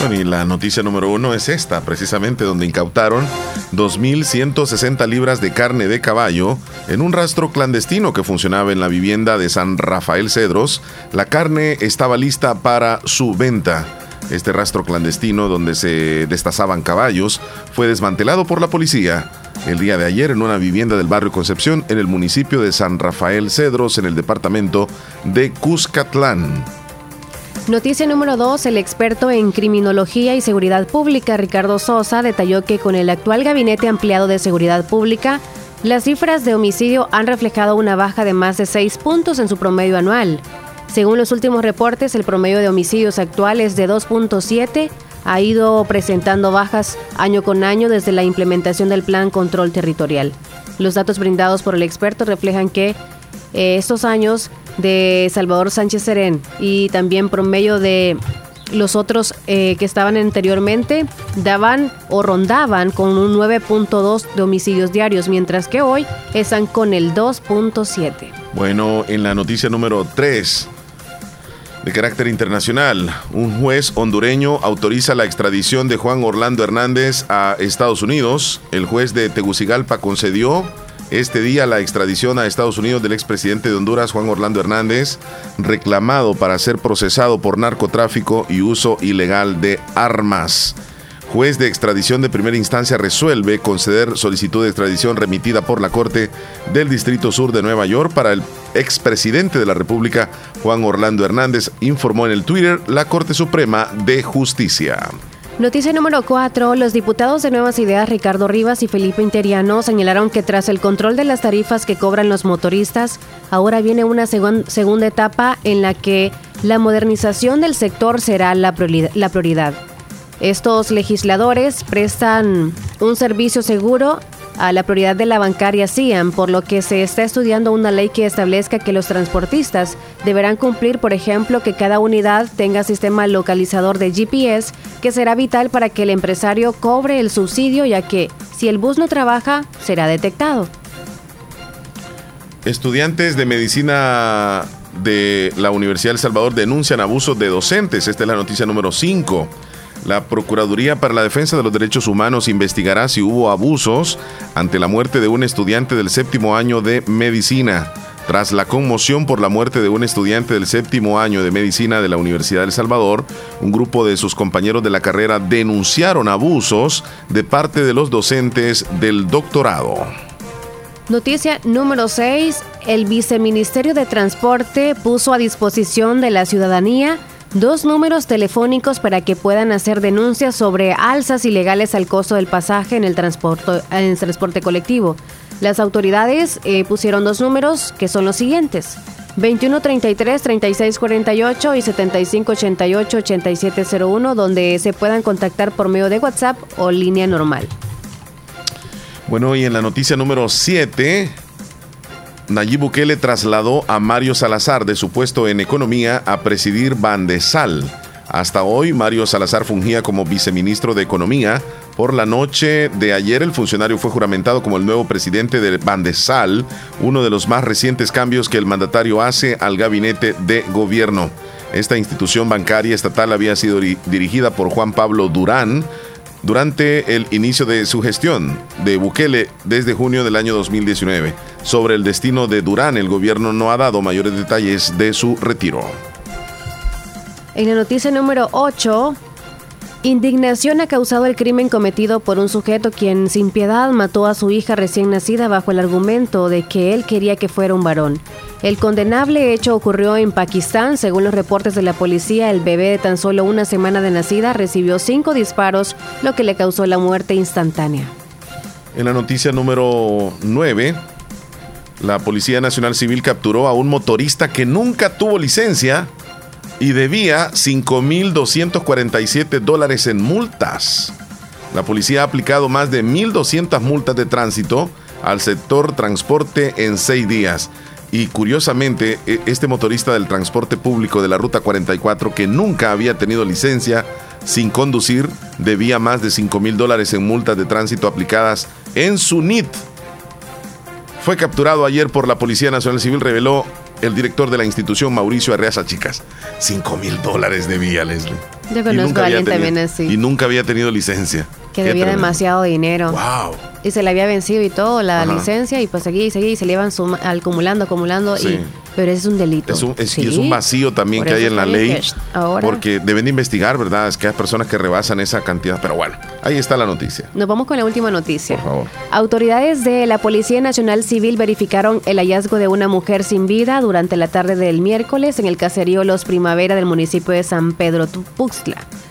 Bueno, y la noticia número uno es esta, precisamente donde incautaron 2.160 libras de carne de caballo en un rastro clandestino que funcionaba en la vivienda de San Rafael Cedros. La carne estaba lista para su venta. Este rastro clandestino donde se destazaban caballos fue desmantelado por la policía el día de ayer en una vivienda del barrio Concepción en el municipio de San Rafael Cedros en el departamento de Cuscatlán. Noticia número 2. El experto en criminología y seguridad pública, Ricardo Sosa, detalló que con el actual gabinete ampliado de seguridad pública, las cifras de homicidio han reflejado una baja de más de 6 puntos en su promedio anual. Según los últimos reportes, el promedio de homicidios actual es de 2.7, ha ido presentando bajas año con año desde la implementación del Plan Control Territorial. Los datos brindados por el experto reflejan que eh, estos años de Salvador Sánchez Serén y también promedio de los otros eh, que estaban anteriormente daban o rondaban con un 9.2 de homicidios diarios, mientras que hoy están con el 2.7. Bueno, en la noticia número 3 de carácter internacional, un juez hondureño autoriza la extradición de Juan Orlando Hernández a Estados Unidos. El juez de Tegucigalpa concedió este día la extradición a Estados Unidos del expresidente de Honduras, Juan Orlando Hernández, reclamado para ser procesado por narcotráfico y uso ilegal de armas. Juez de extradición de primera instancia resuelve conceder solicitud de extradición remitida por la Corte del Distrito Sur de Nueva York para el expresidente de la República, Juan Orlando Hernández, informó en el Twitter la Corte Suprema de Justicia. Noticia número 4. Los diputados de Nuevas Ideas Ricardo Rivas y Felipe Interiano señalaron que tras el control de las tarifas que cobran los motoristas, ahora viene una segunda etapa en la que la modernización del sector será la prioridad. Estos legisladores prestan un servicio seguro a la prioridad de la bancaria CIAM, por lo que se está estudiando una ley que establezca que los transportistas deberán cumplir, por ejemplo, que cada unidad tenga sistema localizador de GPS, que será vital para que el empresario cobre el subsidio, ya que si el bus no trabaja, será detectado. Estudiantes de medicina de la Universidad del Salvador denuncian abusos de docentes. Esta es la noticia número 5. La Procuraduría para la Defensa de los Derechos Humanos investigará si hubo abusos ante la muerte de un estudiante del séptimo año de medicina. Tras la conmoción por la muerte de un estudiante del séptimo año de medicina de la Universidad de El Salvador, un grupo de sus compañeros de la carrera denunciaron abusos de parte de los docentes del doctorado. Noticia número 6. El Viceministerio de Transporte puso a disposición de la ciudadanía dos números telefónicos para que puedan hacer denuncias sobre alzas ilegales al costo del pasaje en el transporte, en transporte colectivo. Las autoridades eh, pusieron dos números que son los siguientes. 2133-3648 y 7588-8701, donde se puedan contactar por medio de WhatsApp o línea normal. Bueno, y en la noticia número 7, Nayib Bukele trasladó a Mario Salazar de su puesto en economía a presidir Bandesal. Hasta hoy, Mario Salazar fungía como viceministro de Economía. Por la noche de ayer, el funcionario fue juramentado como el nuevo presidente de Bandesal, uno de los más recientes cambios que el mandatario hace al gabinete de gobierno. Esta institución bancaria estatal había sido dirigida por Juan Pablo Durán durante el inicio de su gestión de Bukele desde junio del año 2019. Sobre el destino de Durán, el gobierno no ha dado mayores detalles de su retiro. En la noticia número 8, indignación ha causado el crimen cometido por un sujeto quien sin piedad mató a su hija recién nacida bajo el argumento de que él quería que fuera un varón. El condenable hecho ocurrió en Pakistán. Según los reportes de la policía, el bebé de tan solo una semana de nacida recibió cinco disparos, lo que le causó la muerte instantánea. En la noticia número 9, la Policía Nacional Civil capturó a un motorista que nunca tuvo licencia y debía 5.247 dólares en multas. La policía ha aplicado más de 1.200 multas de tránsito al sector transporte en seis días. Y curiosamente, e, este motorista del transporte público de la Ruta 44, que nunca había tenido licencia sin conducir, debía más de 5 mil dólares en multas de tránsito aplicadas en su NIT. Fue capturado ayer por la Policía Nacional Civil, reveló el director de la institución, Mauricio Arreaza Chicas. 5 mil dólares debía Leslie. Yo conozco a alguien también así. Y nunca había tenido licencia. Que debía demasiado dinero. ¡Wow! Y se le había vencido y todo, la licencia, y pues seguía y seguía y se le iban acumulando, acumulando. Y, pero ese es un delito. Es un, es, es un vacío también que hay en la ley. Porque deben de investigar, ¿verdad? Es que hay personas que rebasan esa cantidad. Pero bueno, ahí está la noticia. Nos vamos con la última noticia. Por favor. Autoridades de la Policía Nacional Civil verificaron el hallazgo de una mujer sin vida durante la tarde del miércoles en el caserío Los Primavera del municipio de San Pedro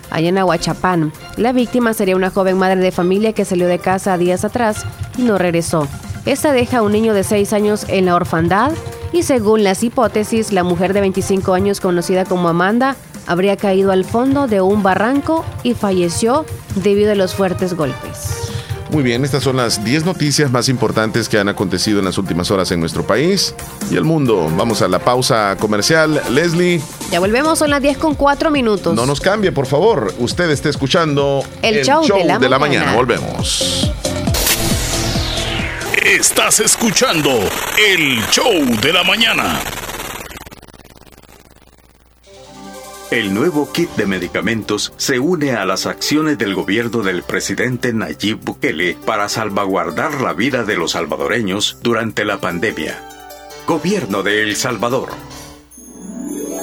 Allá en Aguachapán. La víctima sería una joven madre de familia que salió de casa días atrás y no regresó. Esta deja a un niño de 6 años en la orfandad y según las hipótesis, la mujer de 25 años conocida como Amanda habría caído al fondo de un barranco y falleció debido a los fuertes golpes. Muy bien, estas son las 10 noticias más importantes que han acontecido en las últimas horas en nuestro país y el mundo. Vamos a la pausa comercial. Leslie. Ya volvemos, son las 10 con 4 minutos. No nos cambie, por favor. Usted está escuchando el, show, de la, de la mañana. Volvemos. Estás escuchando el show de la mañana. El nuevo kit de medicamentos se une a las acciones del gobierno del presidente Nayib Bukele para salvaguardar la vida de los salvadoreños durante la pandemia. Gobierno de El Salvador.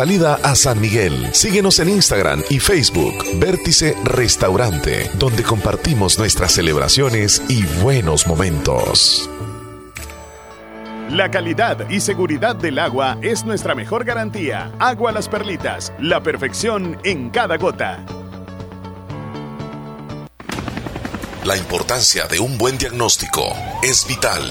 salida a San Miguel. Síguenos en Instagram y Facebook, Vértice Restaurante, donde compartimos nuestras celebraciones y buenos momentos. La calidad y seguridad del agua es nuestra mejor garantía. Agua Las Perlitas, la perfección en cada gota. La importancia de un buen diagnóstico es vital.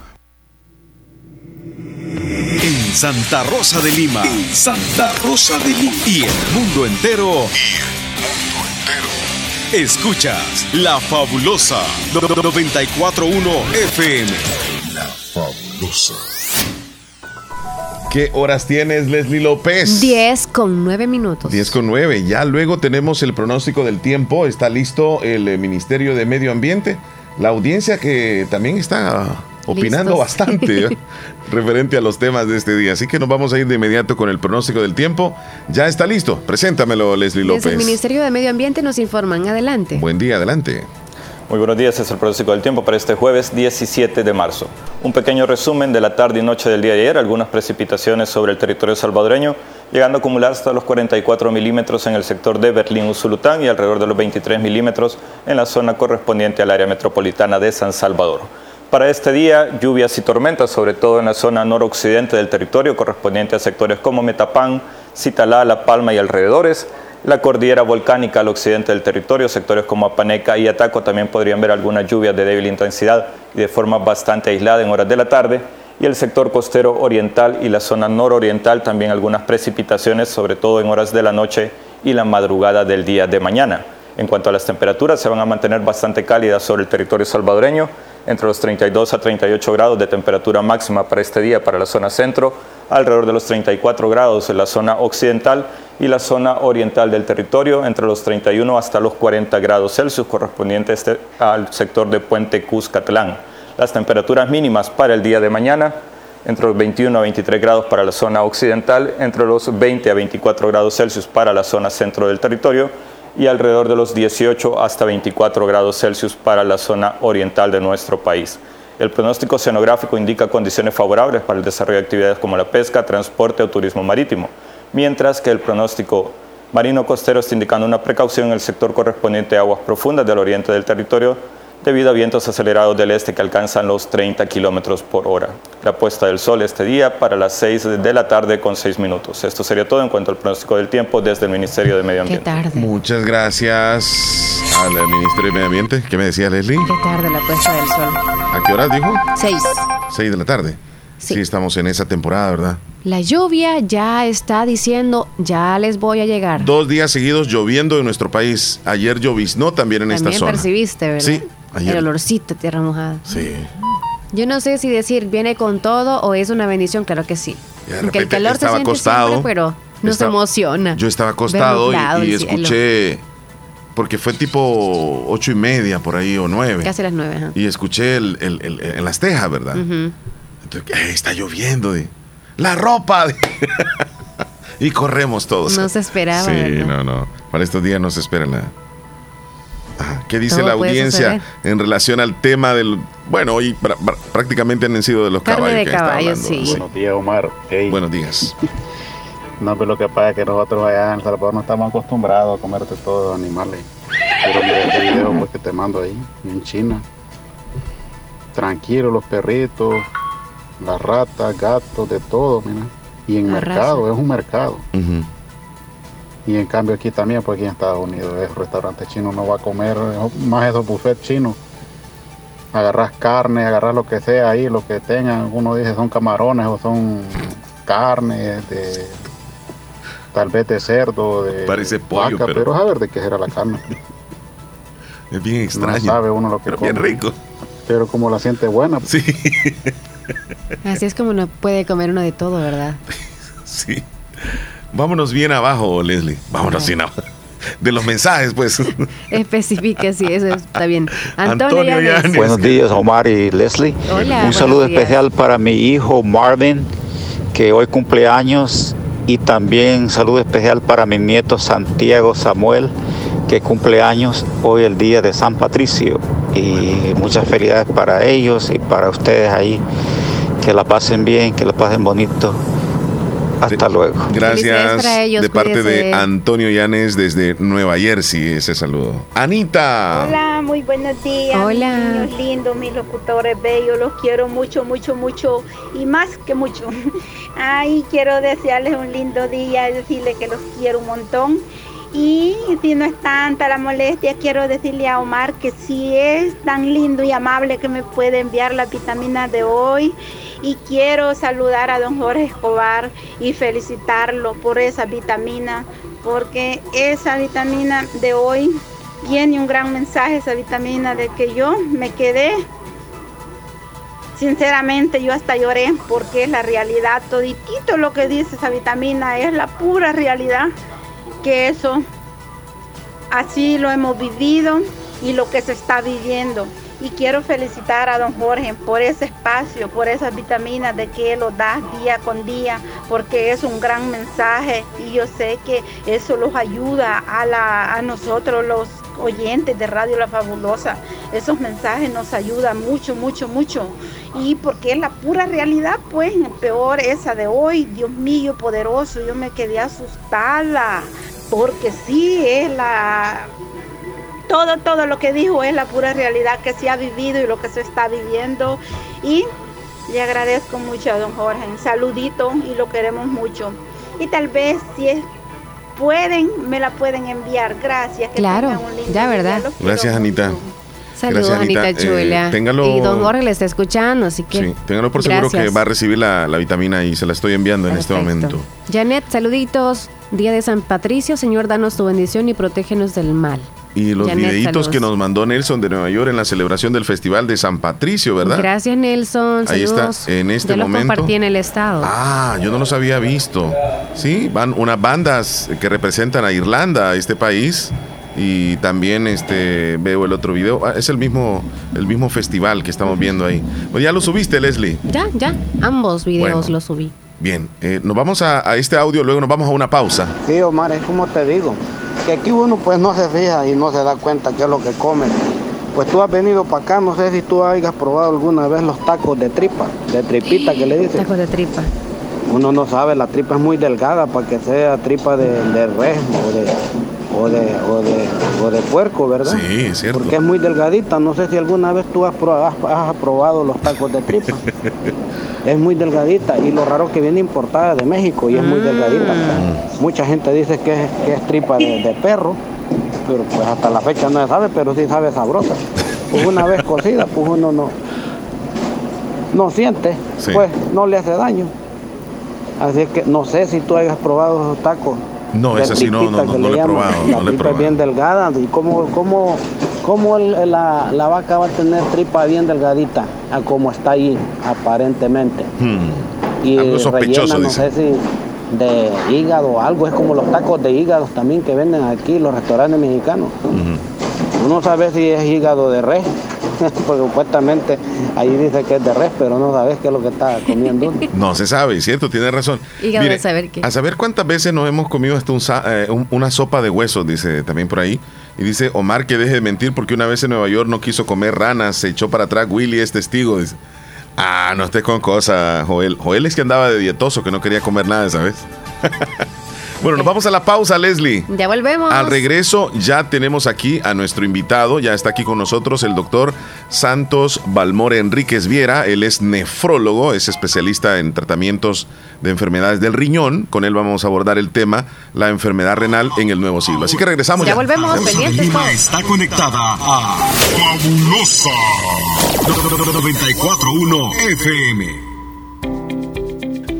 En Santa Rosa de Lima. En Santa Rosa de Lima. Y el mundo entero. Y el mundo entero. Escuchas La Fabulosa 941 FM. La Fabulosa. ¿Qué horas tienes, Leslie López? 10 con 9 minutos. 10 con 9. Ya luego tenemos el pronóstico del tiempo. Está listo el eh, Ministerio de Medio Ambiente. La audiencia que también está opinando Listos. bastante ¿eh? <laughs> referente a los temas de este día. Así que nos vamos a ir de inmediato con el pronóstico del tiempo. Ya está listo. Preséntamelo, Leslie Desde el López. Ministerio de Medio Ambiente nos informan. Adelante. Buen día, adelante. Muy buenos días, es el pronóstico del tiempo para este jueves 17 de marzo. Un pequeño resumen de la tarde y noche del día de ayer, algunas precipitaciones sobre el territorio salvadoreño, llegando a acumular hasta los 44 milímetros en el sector de Berlín-Usulután y alrededor de los 23 milímetros en la zona correspondiente al área metropolitana de San Salvador. Para este día, lluvias y tormentas, sobre todo en la zona noroccidente del territorio, correspondiente a sectores como Metapán, Citalá, La Palma y alrededores. La cordillera volcánica al occidente del territorio, sectores como Apaneca y Ataco también podrían ver algunas lluvias de débil intensidad y de forma bastante aislada en horas de la tarde. Y el sector costero oriental y la zona nororiental también algunas precipitaciones, sobre todo en horas de la noche y la madrugada del día de mañana. En cuanto a las temperaturas, se van a mantener bastante cálidas sobre el territorio salvadoreño, entre los 32 a 38 grados de temperatura máxima para este día para la zona centro, alrededor de los 34 grados en la zona occidental y la zona oriental del territorio, entre los 31 hasta los 40 grados Celsius correspondientes este- al sector de Puente Cuscatlán. Las temperaturas mínimas para el día de mañana entre los 21 a 23 grados para la zona occidental, entre los 20 a 24 grados Celsius para la zona centro del territorio y alrededor de los 18 hasta 24 grados Celsius para la zona oriental de nuestro país. El pronóstico oceanográfico indica condiciones favorables para el desarrollo de actividades como la pesca, transporte o turismo marítimo, mientras que el pronóstico marino costero está indicando una precaución en el sector correspondiente a aguas profundas del oriente del territorio debido a vientos acelerados del este que alcanzan los 30 kilómetros por hora. La puesta del sol este día para las 6 de la tarde con 6 minutos. Esto sería todo en cuanto al pronóstico del tiempo desde el Ministerio de Medio Ambiente. Muchas gracias al Ministerio de Medio Ambiente. ¿Qué me decía Leslie? Qué tarde la puesta del sol. ¿A qué hora dijo? Seis. 6 de la tarde. Sí. estamos en esa temporada, ¿verdad? La lluvia ya está diciendo, ya les voy a llegar. Dos días seguidos lloviendo en nuestro país. Ayer lloviznó también en También esta zona. percibiste, ¿verdad? Sí, ayer. El olorcito de tierra mojada. Sí. Yo no sé si decir viene con todo o es una bendición, claro que sí. Porque el calor se siente acostado, siempre, pero no estaba- emociona. Yo estaba acostado y, escuché, porque fue tipo ocho y media por ahí o nueve. Casi las nueve, ajá. Y escuché el, el- el- en las tejas, ¿verdad? Entonces, "Eh, está lloviendo. de, La ropa. <laughs> y corremos todos. No se esperaba, Sí, ¿verdad? no, no. Para estos días no se espera nada. <clears throat> ¿Qué dice Todo la audiencia en relación al tema del... Bueno, hoy prácticamente han sido de los Carne caballos. de que está caballo, hablando, sí. Buenos días, Omar. Hey. Buenos días. <laughs> No, pero lo que pasa es que nosotros allá en El Salvador no estamos acostumbrados a comerte todos los animales. Pero mira este video pues, que te mando ahí, en China. Tranquilo, los perritos, las ratas, gatos, de todo, mira. Y en La mercado, raza. es un mercado. Y en cambio aquí también, pues aquí en Estados Unidos, es restaurante chino, no va a comer, más esos buffets chinos. Agarras carne, agarras lo que sea ahí, lo que tengan. Uno dice son camarones o son carne de tal vez de cerdo, de Parece pollo, vaca, pero- pero a ver de qué será la carne. <laughs> Es bien extraño. No sabe uno lo que pero come. bien rico. Pero como la siente buena. pues. Sí. Así es como uno puede comer uno de todo, ¿verdad? <laughs> Sí. Vámonos bien abajo, Leslie. Vámonos bien abajo. De los mensajes, pues. <laughs> Especifique si eso está bien. Antonio, Antonio. Llanes. Buenos días, Omar y Leslie. Hola, Un saludo días. especial para mi hijo Marvin, que hoy cumple años, y también saludo especial para mi nieto Santiago Samuel, que cumple años hoy el día de San Patricio. Y muchas felicidades para ellos y para ustedes ahí. Que la pasen bien, que la pasen bonito. Hasta luego. Gracias para ellos, de parte de. Antonio Llanes desde Nueva Jersey. Ese saludo. Anita. Hola, muy buenos días. Hola. Mis niños lindos, mis locutores bellos, los quiero mucho, mucho, mucho y más que mucho. <laughs> Ay, quiero desearles un lindo día, decirles que los quiero un montón. Y si no es tanta la molestia, quiero decirle a Omar que si es tan lindo y amable que me puede enviar las vitaminas de hoy. Y quiero saludar a don Jorge Escobar y felicitarlo por esa vitamina, porque esa vitamina de hoy tiene un gran mensaje, esa vitamina de que yo me quedé. Sinceramente yo hasta lloré porque es la realidad, toditito lo que dice esa vitamina es la pura realidad, que eso así lo hemos vivido y lo que se está viviendo. Y quiero felicitar a don Jorge por ese espacio, por esas vitaminas de que él lo da día con día, porque es un gran mensaje y yo sé que eso los ayuda a, la, a nosotros los oyentes de Radio La Fabulosa. Esos mensajes nos ayudan mucho, mucho, mucho. Y porque es la pura realidad, pues, peor esa de hoy, Dios mío, poderoso, yo me quedé asustada, porque sí es la todo, todo lo que dijo es la pura realidad que se ha vivido y lo que se está viviendo. Y le agradezco mucho a don Jorge. Saludito y lo queremos mucho. Y tal vez si es- pueden, me la pueden enviar. Gracias. que Claro, tengan un lindo ya. ¿verdad? Gracias, Anita. Saludos, Gracias, Anita, Eh, Chula. téngalo- Y don Jorge le está escuchando, así que. Sí, téngalo por seguro que va a recibir la, la vitamina y se la estoy enviando en este momento. Janet, saluditos. Día de San Patricio, Señor, danos tu bendición y protégenos del mal. Y los Janet, videitos saludos. que nos mandó Nelson de Nueva York en la celebración del Festival de San Patricio, ¿verdad? Gracias, Nelson. Ahí está, en este ya los momento. compartí en el estado. Ah, yo no los había visto. Sí, van unas bandas que representan a Irlanda, a este país, Y también este veo el otro video. Ah, es el mismo, el mismo festival que estamos viendo ahí. Pues ya lo subiste, Leslie. Ya, ya. Ambos videos los subí. Bien, eh, nos vamos a, a este audio, luego nos vamos a una pausa. Sí, Omar, es como te digo, que aquí uno pues no se fija y no se da cuenta qué es lo que come. Pues tú has venido para acá, no sé si tú hayas probado alguna vez los tacos de tripa, de tripita que le dicen. Tacos de tripa. Uno no sabe, la tripa es muy delgada para que sea tripa de, de res o de, o, de, o, de, o de puerco, ¿verdad? Sí, es cierto. Porque es muy delgadita. No sé si alguna vez tú has, pro- has- has probado los tacos de tripa. <laughs> es muy delgadita y lo raro que viene importada de México y es muy delgadita. Mucha gente dice que es, que es tripa de, de perro, pero pues hasta la fecha no se sabe, pero sí sabe sabrosa. Pues una vez cocida, pues uno no, no siente, Sí. pues no le hace daño. Así que no sé si tú hayas probado esos tacos. No, ese sí no, no, no, no le he probado, La no he probado. bien delgada y cómo, cómo, cómo el- la, la vaca va a tener tripa bien delgadita a como está ahí aparentemente. Hmm. Y Algo sospechoso, rellena, no dice. sé si de hígado o algo, es como los tacos de hígados también que venden aquí los restaurantes mexicanos. Uno sabe si es hígado de res, <laughs> porque supuestamente ahí dice que es de res, pero no sabes qué es lo que está comiendo uno. No se sabe, cierto, tiene razón. Hígado de saber qué. A saber cuántas veces nos hemos comido hasta un eh, un- una sopa de huesos, dice también por ahí. Y dice Omar que deje de mentir porque una vez en Nueva York no quiso comer ranas, se echó para atrás. Willy es testigo. Dice, ah, no estés con cosas, Joel. Joel es que andaba de dietoso, que no quería comer nada, ¿sabes? <laughs> bueno, nos vamos a la pausa, Leslie. Ya volvemos. Al regreso ya tenemos aquí a nuestro invitado, ya está aquí con nosotros el doctor Santos Balmore Enríquez Viera, él es nefrólogo, es especialista en tratamientos de enfermedades del riñón, con él vamos a abordar el tema, la enfermedad renal en el nuevo siglo. Así que regresamos ya. Ya volvemos, Lima todos. está conectada a Fabulosa 941 FM.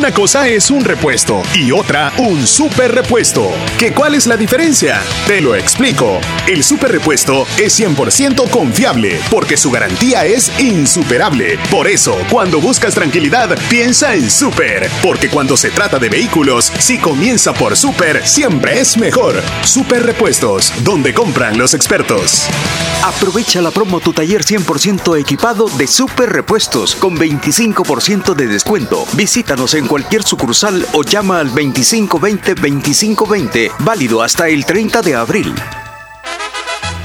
Una cosa es un repuesto y otra un super repuesto. ¿Qué cuál es la diferencia? Te lo explico. El super repuesto es 100% confiable porque su garantía es insuperable. Por eso, cuando buscas tranquilidad, piensa en super. Porque cuando se trata de vehículos, si comienza por super, siempre es mejor. Super repuestos, donde compran los expertos. Aprovecha la promo Tu Taller 100% equipado de Super Repuestos con 25% de descuento. Visítanos en cualquier sucursal o llama al 2520-2520, válido hasta el 30 de abril.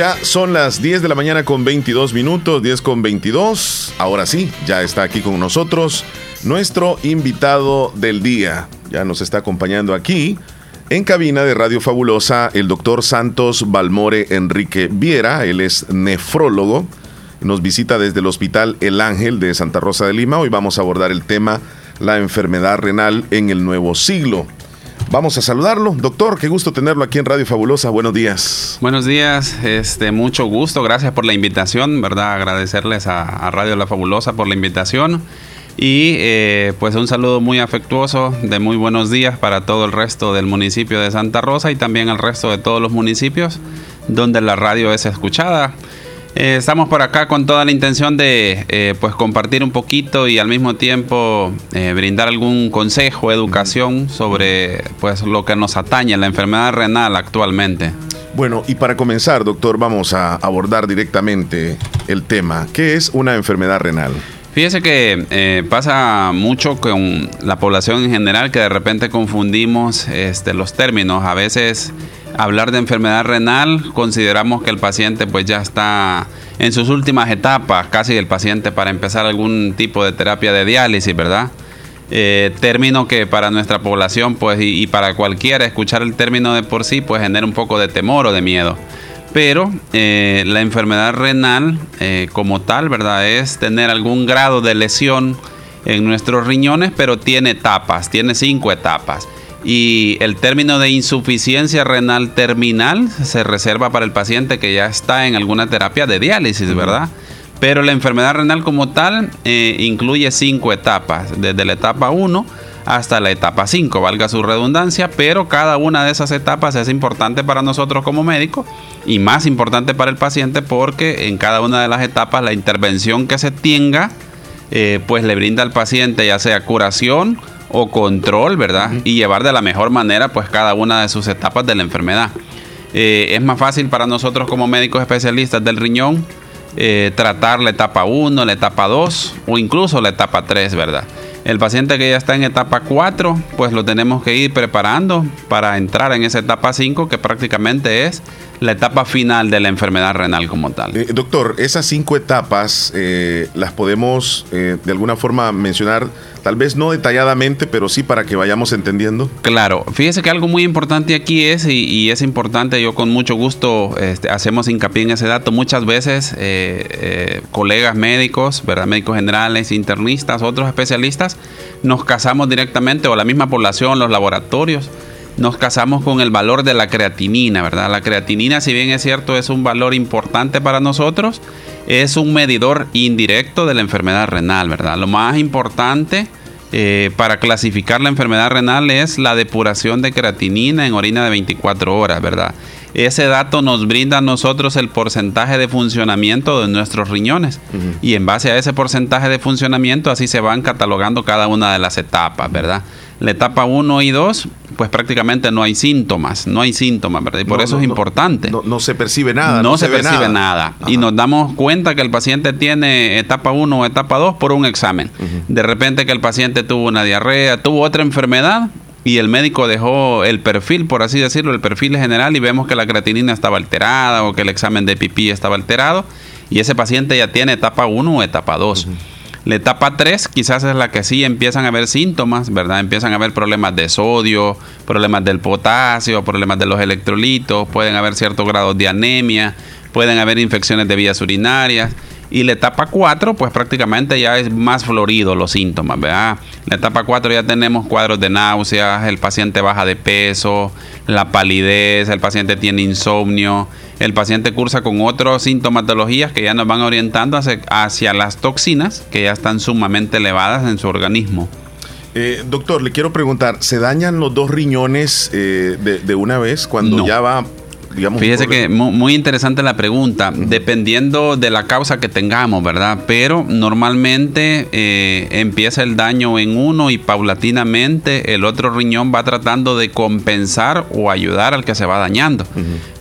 Ya son las 10 de la mañana con 22 minutos, 10 con 22. Ahora sí, ya está aquí con nosotros nuestro invitado del día. Ya nos está acompañando aquí en cabina de Radio Fabulosa el doctor Santos Balmore Enrique Viera. Él es nefrólogo. Nos visita desde el Hospital El Ángel de Santa Rosa de Lima. Hoy vamos a abordar el tema la enfermedad renal en el nuevo siglo. Vamos a saludarlo. Doctor, qué gusto tenerlo aquí en Radio Fabulosa. Buenos días. Buenos días, este, mucho gusto. Gracias por la invitación, ¿verdad? Agradecerles a, Radio La Fabulosa por la invitación. Y eh, pues un saludo muy afectuoso de muy buenos días para todo el resto del municipio de Santa Rosa y también al resto de todos los municipios donde la radio es escuchada. Eh, estamos por acá con toda la intención de eh, pues compartir un poquito y al mismo tiempo eh, brindar algún consejo, educación sobre pues lo que nos atañe la enfermedad renal actualmente. Bueno, y para comenzar, doctor, vamos a abordar directamente el tema. ¿Qué es una enfermedad renal? Fíjese que pasa mucho con la población en general que de repente confundimos este, los términos. A veces hablar de enfermedad renal, consideramos que el paciente pues ya está en sus últimas etapas, casi el paciente para empezar algún tipo de terapia de diálisis, ¿verdad? Eh, término que para nuestra población pues y, para cualquiera escuchar el término de por sí pues genera un poco de temor o de miedo. Pero eh, la enfermedad renal eh, como tal, ¿verdad? Es tener algún grado de lesión en nuestros riñones, pero tiene etapas, tiene cinco etapas y el término de insuficiencia renal terminal se reserva para el paciente que ya está en alguna terapia de diálisis, ¿verdad? Pero la enfermedad renal como tal eh, incluye cinco etapas, desde la etapa 1 hasta la etapa 5, valga su redundancia, pero cada una de esas etapas es importante para nosotros como médicos y más importante para el paciente porque en cada una de las etapas la intervención que se tenga eh, pues le brinda al paciente ya sea curación o control, ¿verdad? Y llevar de la mejor manera pues cada una de sus etapas de la enfermedad. Eh, es más fácil para nosotros como médicos especialistas del riñón eh, tratar la etapa 1, la etapa 2 o incluso la etapa 3, ¿verdad? El paciente que ya está en etapa 4, pues lo tenemos que ir preparando para entrar en esa etapa 5 que prácticamente es la etapa final de la enfermedad renal como tal. Eh, doctor, esas cinco etapas eh, las podemos eh, de alguna forma mencionar, tal vez no detalladamente, pero sí para que vayamos entendiendo. Claro, fíjese que algo muy importante aquí es, y, es importante, yo con mucho gusto este, hacemos hincapié en ese dato, muchas veces colegas médicos, ¿verdad? médicos generales, internistas, otros especialistas, nos casamos directamente, o la misma población, los laboratorios, nos casamos con el valor de la creatinina, ¿verdad? La creatinina, si bien es cierto, es un valor importante para nosotros, es un medidor indirecto de la enfermedad renal, ¿verdad? Lo más importante eh, para clasificar la enfermedad renal es la depuración de creatinina en orina de 24 horas, ¿verdad? Ese dato nos brinda a nosotros el porcentaje de funcionamiento de nuestros riñones. Y en base a ese porcentaje de funcionamiento, así se van catalogando cada una de las etapas, ¿verdad? La etapa 1 y 2, pues prácticamente no hay síntomas, no hay síntomas, ¿verdad? Y por eso es importante. No, se percibe nada. No, se, percibe nada. Y nos damos cuenta que el paciente tiene etapa 1 o etapa 2 por un examen. De repente que el paciente tuvo una diarrea, tuvo otra enfermedad, y el médico dejó el perfil, por así decirlo, el perfil general y vemos que la creatinina estaba alterada o que el examen de pipí estaba alterado y ese paciente ya tiene etapa 1 o etapa 2. La etapa 3 quizás es la que sí empiezan a haber síntomas, ¿verdad? Empiezan a haber problemas de sodio, problemas del potasio, problemas de los electrolitos, pueden haber ciertos grados de anemia, pueden haber infecciones de vías urinarias. Y la etapa 4, pues prácticamente ya es más florido los síntomas, ¿verdad? La etapa 4 ya tenemos cuadros de náuseas, el paciente baja de peso, la palidez, el paciente tiene insomnio, el paciente cursa con otras sintomatologías que ya nos van orientando hacia, las toxinas que ya están sumamente elevadas en su organismo. Eh, doctor, le quiero preguntar, ¿se dañan los dos riñones eh, de, una vez cuando ya va Digamos, Fíjese que muy, interesante la pregunta, dependiendo de la causa que tengamos, ¿verdad? Pero normalmente eh, empieza el daño en uno y paulatinamente el otro riñón va tratando de compensar o ayudar al que se va dañando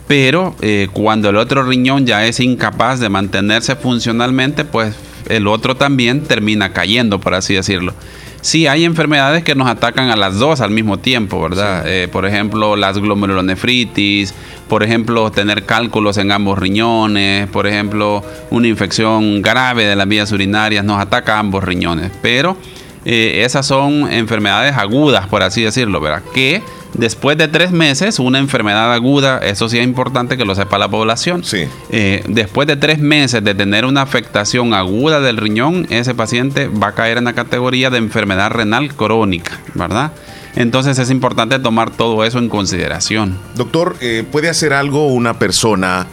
pero eh, cuando el otro riñón ya es incapaz de mantenerse funcionalmente, pues el otro también termina cayendo, por así decirlo. Sí, hay enfermedades que nos atacan a las dos al mismo tiempo, ¿verdad? Eh, por ejemplo, las glomerulonefritis, por ejemplo, tener cálculos en ambos riñones, por ejemplo, una infección grave de las vías urinarias nos ataca a ambos riñones. Pero eh, esas son enfermedades agudas, por así decirlo, ¿verdad? Que Después de tres meses, una enfermedad aguda, eso sí es importante que lo sepa la población. Sí. Eh, después de tres meses de tener una afectación aguda del riñón, ese paciente va a caer en la categoría de enfermedad renal crónica, ¿verdad? Entonces es importante tomar todo eso en consideración. Doctor, eh, ¿puede hacer algo una persona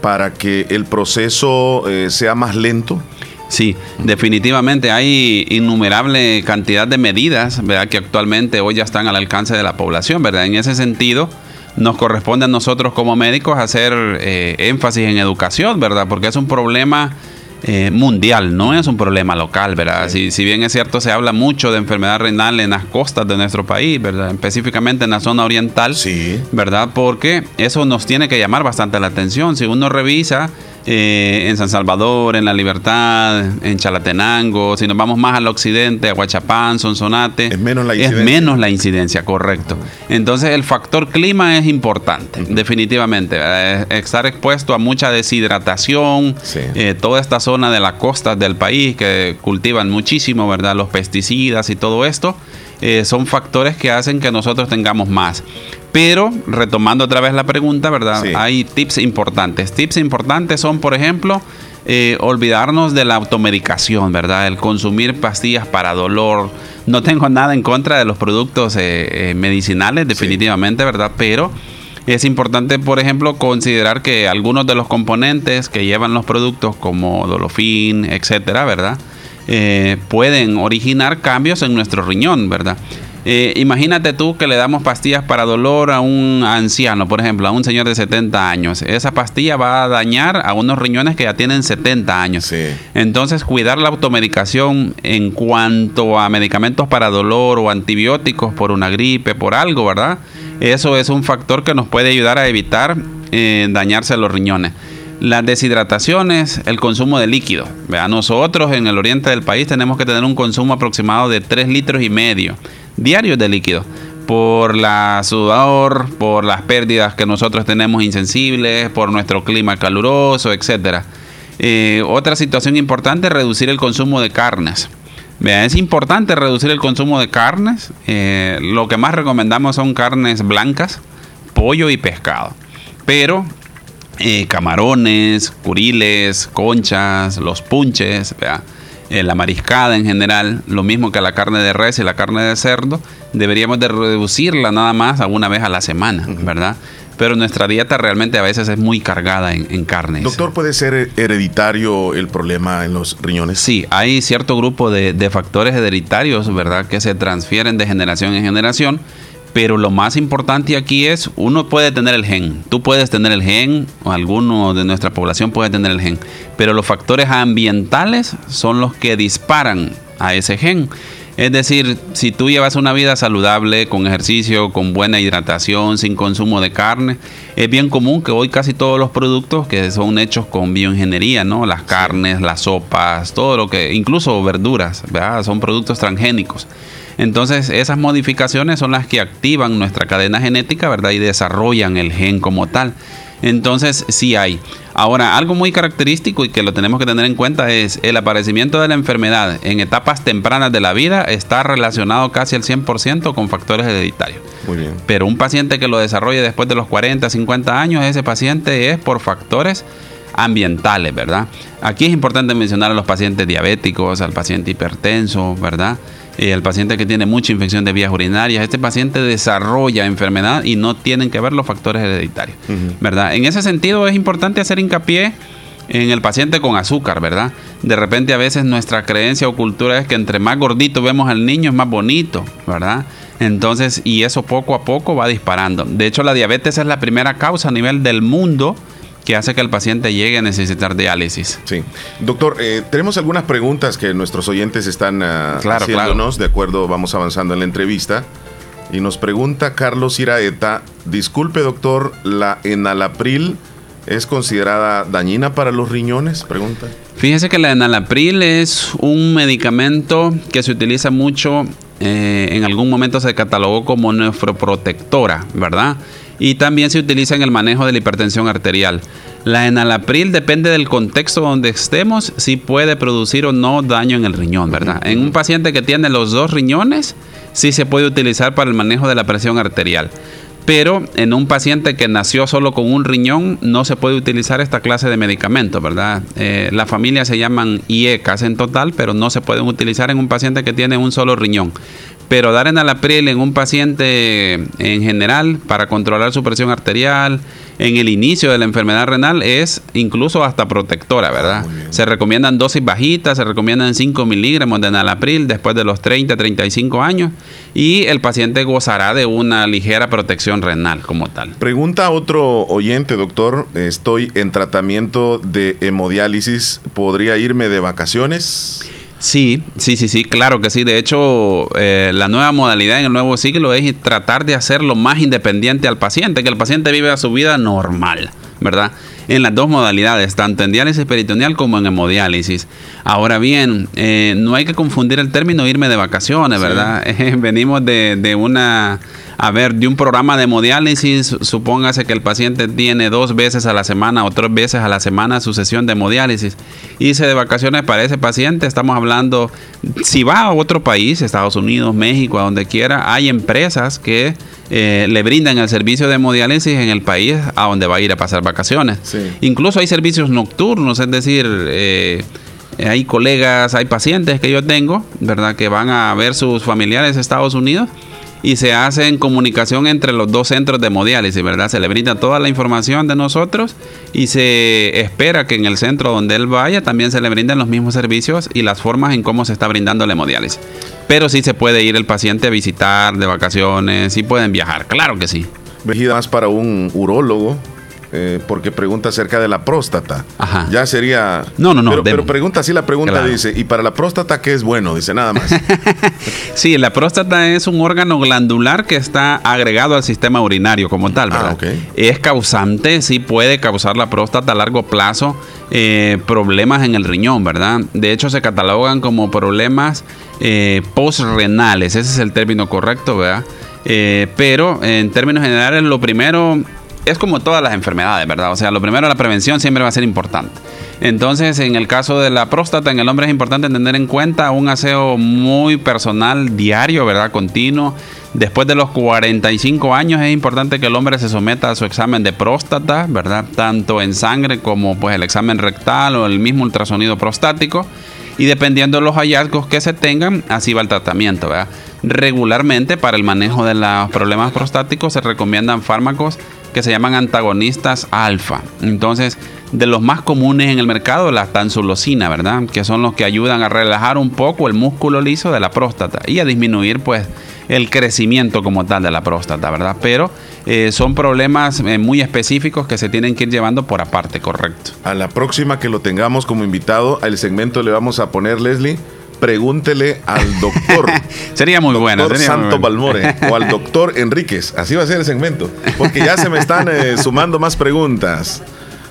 para que el proceso eh, sea más lento? Sí, definitivamente hay innumerable cantidad de medidas, ¿verdad? Que actualmente hoy ya están al alcance de la población, ¿verdad? En ese sentido, nos corresponde a nosotros como médicos hacer eh, énfasis en educación, ¿verdad? Porque es un problema eh, mundial, no es un problema local, ¿verdad? Si, si, bien es cierto, se habla mucho de enfermedad renal en las costas de nuestro país, ¿verdad? Específicamente en la zona oriental, sí. ¿verdad? Porque eso nos tiene que llamar bastante la atención. Si uno revisa eh, en San Salvador, en La Libertad, en Chalatenango, si nos vamos más al occidente, a Huachapán, Sonsonate, es menos la incidencia. Es menos la incidencia, correcto. Entonces el factor clima es importante, definitivamente. estar expuesto a mucha deshidratación, eh, toda esta zona de la costa del país que cultivan muchísimo, ¿verdad? Los pesticidas y todo esto. Eh, son factores que hacen que nosotros tengamos más. Pero, retomando otra vez la pregunta, ¿verdad? Hay tips importantes. Tips importantes son, por ejemplo, eh, olvidarnos de la automedicación, ¿verdad? El consumir pastillas para dolor. No tengo nada en contra de los productos eh, eh, medicinales, definitivamente, ¿verdad? Pero es importante, por ejemplo, considerar que algunos de los componentes que llevan los productos, como dolofin, etcétera, ¿verdad? Pueden originar cambios en nuestro riñón, ¿verdad? Eh, imagínate tú que le damos pastillas para dolor a un anciano, por ejemplo, a un señor de 70 años. Esa pastilla va a dañar a unos riñones que ya tienen 70 años. Entonces, cuidar la automedicación en cuanto a medicamentos para dolor o antibióticos por una gripe, por algo, ¿verdad? Eso es un factor que nos puede ayudar a evitar eh, dañarse los riñones las deshidrataciones, el consumo de líquido. Vea, nosotros en el oriente del país tenemos que tener un consumo aproximado de 3 litros y medio diarios de líquido por la sudor, por las pérdidas que nosotros tenemos insensibles, por nuestro clima caluroso, etcétera. Eh, otra situación importante es reducir el consumo de carnes. Es importante reducir el consumo de carnes. Eh, lo que más recomendamos son carnes blancas, pollo y pescado. Pero eh, camarones, curiles, conchas, los punches, eh, la mariscada en general, lo mismo que la carne de res y la carne de cerdo, deberíamos de reducirla nada más a una vez a la semana, ¿verdad? Pero nuestra dieta realmente a veces es muy cargada en, en carnes. Doctor, ¿puede ser hereditario el problema en los riñones? Sí, hay cierto grupo de, de factores hereditarios, ¿verdad? Que se transfieren de generación en generación pero lo más importante aquí es, uno puede tener el gen, tú puedes tener el gen, o alguno de nuestra población puede tener el gen, pero los factores ambientales son los que disparan a ese gen. Es decir, si tú llevas una vida saludable, con ejercicio, con buena hidratación, sin consumo de carne, es bien común que hoy casi todos los productos que son hechos con bioingeniería, ¿no? Las carnes, las sopas, todo lo que, incluso verduras, ¿verdad? Son productos transgénicos. Entonces, esas modificaciones son las que activan nuestra cadena genética, ¿verdad? Y desarrollan el gen como tal. Entonces, sí hay. Ahora, algo muy característico y que lo tenemos que tener en cuenta es el aparecimiento de la enfermedad en etapas tempranas de la vida está relacionado casi al 100% con factores hereditarios. Muy bien. Pero un paciente que lo desarrolle después de los 40, 50 años, ese paciente es por factores ambientales, ¿verdad? Aquí es importante mencionar a los pacientes diabéticos, al paciente hipertenso, ¿verdad? Y el paciente que tiene mucha infección de vías urinarias, este paciente desarrolla enfermedad y no tienen que ver los factores hereditarios, ¿verdad? En ese sentido es importante hacer hincapié en el paciente con azúcar, ¿verdad? De repente a veces nuestra creencia o cultura es que entre más gordito vemos al niño es más bonito, ¿verdad? Entonces, y eso poco a poco va disparando. De hecho, la diabetes es la primera causa a nivel del mundo que hace que el paciente llegue a necesitar diálisis. Sí. Doctor, eh, tenemos algunas preguntas que nuestros oyentes están uh, Claro, haciéndonos. De acuerdo, vamos avanzando en la entrevista. Y nos pregunta Carlos Iraeta, disculpe doctor, ¿la enalapril es considerada dañina para los riñones? Pregunta. Fíjese que la enalapril es un medicamento que se utiliza mucho, eh, en algún momento se catalogó como nefroprotectora, ¿verdad? Y también se utiliza en el manejo de la hipertensión arterial. La enalapril depende del contexto donde estemos, si puede producir o no daño en el riñón, ¿verdad? En un paciente que tiene los dos riñones, sí se puede utilizar para el manejo de la presión arterial. Pero en un paciente que nació solo con un riñón, no se puede utilizar esta clase de medicamentos, ¿verdad? Eh, la familia se llaman IECAS en total, pero no se pueden utilizar en un paciente que tiene un solo riñón. Pero dar enalapril en un paciente en general para controlar su presión arterial, en el inicio de la enfermedad renal es incluso hasta protectora, ¿verdad? Se recomiendan dosis bajitas, se recomiendan 5 miligramos de enalapril después de los 30, 35 años y el paciente gozará de una ligera protección renal como tal. Pregunta otro oyente, doctor, estoy en tratamiento de hemodiálisis, ¿podría irme de vacaciones? Sí, sí, sí, sí, claro que sí. De hecho, eh, la nueva modalidad en el nuevo siglo es tratar de hacerlo más independiente al paciente, que el paciente viva su vida normal, ¿verdad? En las dos modalidades, tanto en diálisis peritoneal como en hemodiálisis. Ahora bien, eh, no hay que confundir el término irme de vacaciones, ¿verdad? <laughs> venimos de, de una a ver, de un programa de hemodiálisis, supóngase que el paciente tiene dos veces a la semana o tres veces a la semana su sesión de hemodiálisis. Hice de vacaciones para ese paciente, estamos hablando, si va a otro país, Estados Unidos, México, a donde quiera, hay empresas que eh, le brindan el servicio de hemodiálisis en el país a donde va a ir a pasar vacaciones. Incluso hay servicios nocturnos, es decir, eh, hay colegas, hay pacientes que yo tengo, ¿verdad? Que van a ver sus familiares en Estados Unidos y se hace en comunicación entre los dos centros de hemodiálisis, ¿verdad? Se le brinda toda la información de nosotros y se espera que en el centro donde él vaya también se le brinden los mismos servicios y las formas en cómo se está brindando la hemodiálisis. Pero sí se puede ir el paciente a visitar de vacaciones, sí pueden viajar, claro que sí. Vejida más para un urólogo, eh, porque pregunta acerca de la próstata. Ajá. Ya sería. No, no, no. Pero, pregunta así la pregunta Claro. dice, ¿y para la próstata qué es bueno? Dice nada más. <laughs> Sí, la próstata es un órgano glandular que está agregado al sistema urinario como tal, ¿verdad? Es causante, sí puede causar la próstata a largo plazo eh, problemas en el riñón, ¿verdad? De hecho, se catalogan como problemas eh, postrenales, ese es el término correcto, ¿verdad? Eh, pero en términos generales, lo primero es como todas las enfermedades, ¿verdad? O sea, lo primero, la prevención siempre va a ser importante. Entonces, en el caso de la próstata, en el hombre es importante tener en cuenta un aseo muy personal, diario, ¿verdad? Continuo. Después de los 45 años es importante que el hombre se someta a su examen de próstata, ¿verdad? Tanto en sangre como pues el examen rectal o el mismo ultrasonido prostático. Y dependiendo de los hallazgos que se tengan, así va el tratamiento, ¿verdad? Regularmente para el manejo de los problemas prostáticos se recomiendan fármacos que se llaman antagonistas alfa. Entonces, de los más comunes en el mercado, la tansulosina, ¿verdad? Que son los que ayudan a relajar un poco el músculo liso de la próstata y a disminuir, pues, el crecimiento como tal de la próstata, ¿verdad? Pero eh, son problemas eh, muy específicos que se tienen que ir llevando por aparte, correcto. A la próxima que lo tengamos como invitado, al segmento le vamos a poner, Leslie, pregúntele al doctor. <laughs> sería muy bueno. Doctor sería muy Santo bueno. Balmore o al doctor Enríquez. Así va a ser el segmento. Porque ya se me están eh, <laughs> sumando más preguntas.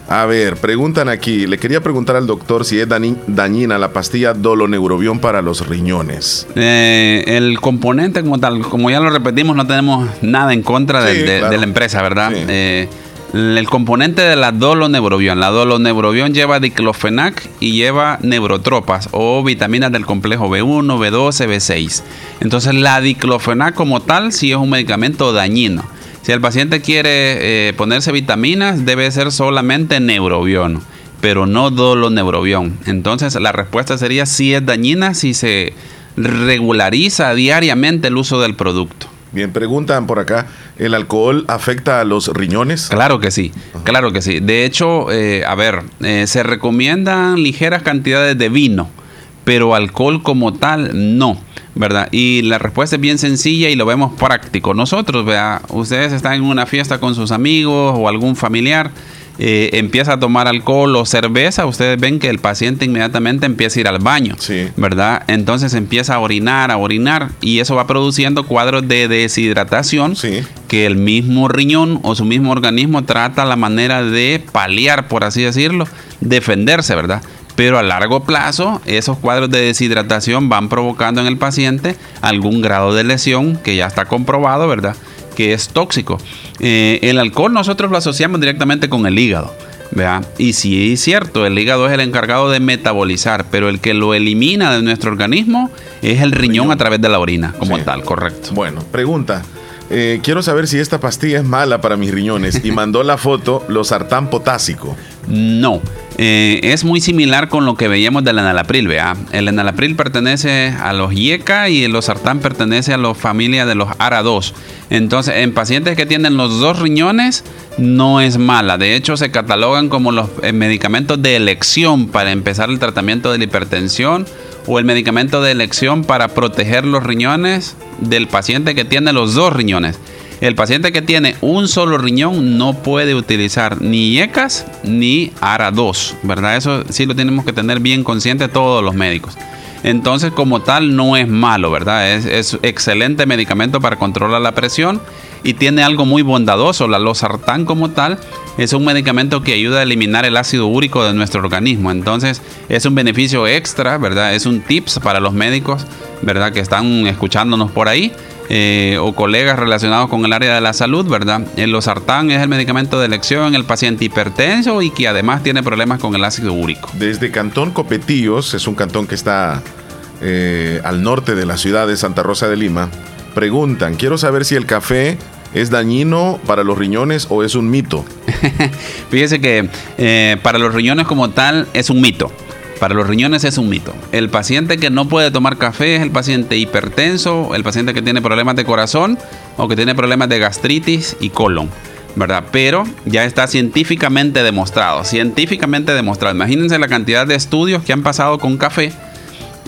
A ver, preguntan aquí. Le quería preguntar al doctor si es dañi- dañina la pastilla doloneurobión para los riñones. Eh, el componente como tal, como ya lo repetimos, no tenemos nada en contra Sí, de, claro. de la empresa, ¿verdad? Eh, el componente de la doloneurobión. La doloneurobión lleva diclofenac y lleva neurotropas o vitaminas del complejo B1, B12, B6. Entonces la diclofenac como tal sí es un medicamento dañino. Si el paciente quiere eh, ponerse vitaminas, debe ser solamente neurobión, pero no doloneurobión. Entonces la respuesta sería si es dañina si se regulariza diariamente el uso del producto. Bien, preguntan por acá, ¿el alcohol afecta a los riñones? Claro que sí, claro que sí. De hecho, eh, a ver, eh, se recomiendan ligeras cantidades de vino, pero alcohol como tal no, ¿verdad? Y la respuesta es bien sencilla y lo vemos práctico. Nosotros, vea, ustedes están en una fiesta con sus amigos o algún familiar. Eh, empieza a tomar alcohol o cerveza, ustedes ven que el paciente inmediatamente empieza a ir al baño, ¿verdad? Entonces empieza a orinar, a orinar y eso va produciendo cuadros de deshidratación que el mismo riñón o su mismo organismo trata la manera de paliar, por así decirlo, defenderse, ¿verdad? Pero a largo plazo, esos cuadros de deshidratación van provocando en el paciente algún grado de lesión que ya está comprobado, ¿verdad? Que es tóxico. Eh, el alcohol nosotros lo asociamos directamente con el hígado. ¿vea? Y sí es cierto, el hígado es el encargado de metabolizar, pero el que lo elimina de nuestro organismo es el riñón, a través de la orina, como tal, correcto. Bueno, pregunta. eh, quiero saber si esta pastilla es mala para mis riñones y mandó la foto losartán potásico. No, eh, es muy similar con lo que veíamos del enalapril, ¿vea? El enalapril pertenece a los IECA y el losartán pertenece a la familia de los ARA2. Entonces, en pacientes que tienen los dos riñones, no es mala. De hecho, se catalogan como los eh, medicamentos de elección para empezar el tratamiento de la hipertensión o el medicamento de elección para proteger los riñones del paciente que tiene los dos riñones. El paciente que tiene un solo riñón no puede utilizar ni IECAS ni ARA2, ¿verdad? Eso sí lo tenemos que tener bien consciente todos los médicos. Entonces, como tal, no es malo, ¿verdad? Es, es excelente medicamento para controlar la presión y tiene algo muy bondadoso. La losartán como tal es un medicamento que ayuda a eliminar el ácido úrico de nuestro organismo. Entonces, es un beneficio extra, ¿verdad? Es un tips para los médicos, ¿verdad? Que están escuchándonos por ahí. Eh, o colegas relacionados con el área de la salud, ¿verdad? El losartán es el medicamento de elección en el paciente hipertenso y que además tiene problemas con el ácido úrico. Desde Cantón Copetillos, es un cantón que está eh, al norte de la ciudad de Santa Rosa de Lima, preguntan, quiero saber si el café es dañino para los riñones o es un mito. <laughs> Fíjese que eh, para los riñones como tal es un mito. Para los riñones es un mito. El paciente que no puede tomar café es el paciente hipertenso, el paciente que tiene problemas de corazón o que tiene problemas de gastritis y colon. ¿Verdad? Pero ya está científicamente demostrado. Científicamente demostrado. Imagínense la cantidad de estudios que han pasado con café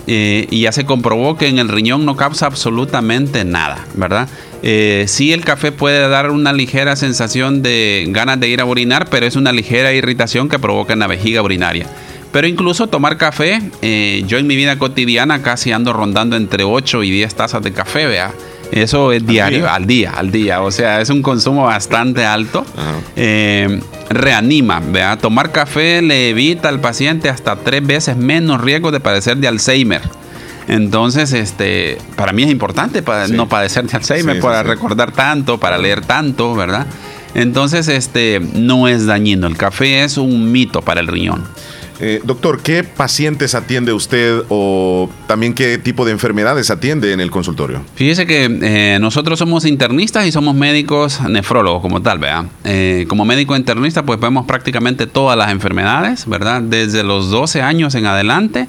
eh, y ya se comprobó que en el riñón no causa absolutamente nada, ¿verdad? Eh, sí, el café puede dar una ligera sensación de ganas de ir a orinar, pero es una ligera irritación que provoca en la vejiga urinaria. Pero incluso tomar café, eh, yo en mi vida cotidiana casi ando rondando entre 8 y 10 tazas de café, vea. Eso es diario, día? al día, al día. O sea, es un consumo bastante alto. Eh, reanima, vea. Tomar café le evita al paciente hasta tres veces menos riesgo de padecer de Alzheimer. Entonces, este, para mí es importante para no padecer de Alzheimer, sí, para sí. recordar tanto, para leer tanto, ¿verdad? Entonces, este, no es dañino. El café es un mito para el riñón. Eh, doctor, ¿qué pacientes atiende usted o también qué tipo de enfermedades atiende en el consultorio? Fíjese que eh, nosotros somos internistas y somos médicos nefrólogos como tal, ¿verdad? Eh, como médico internista pues vemos prácticamente todas las enfermedades, ¿verdad? Desde los 12 años en adelante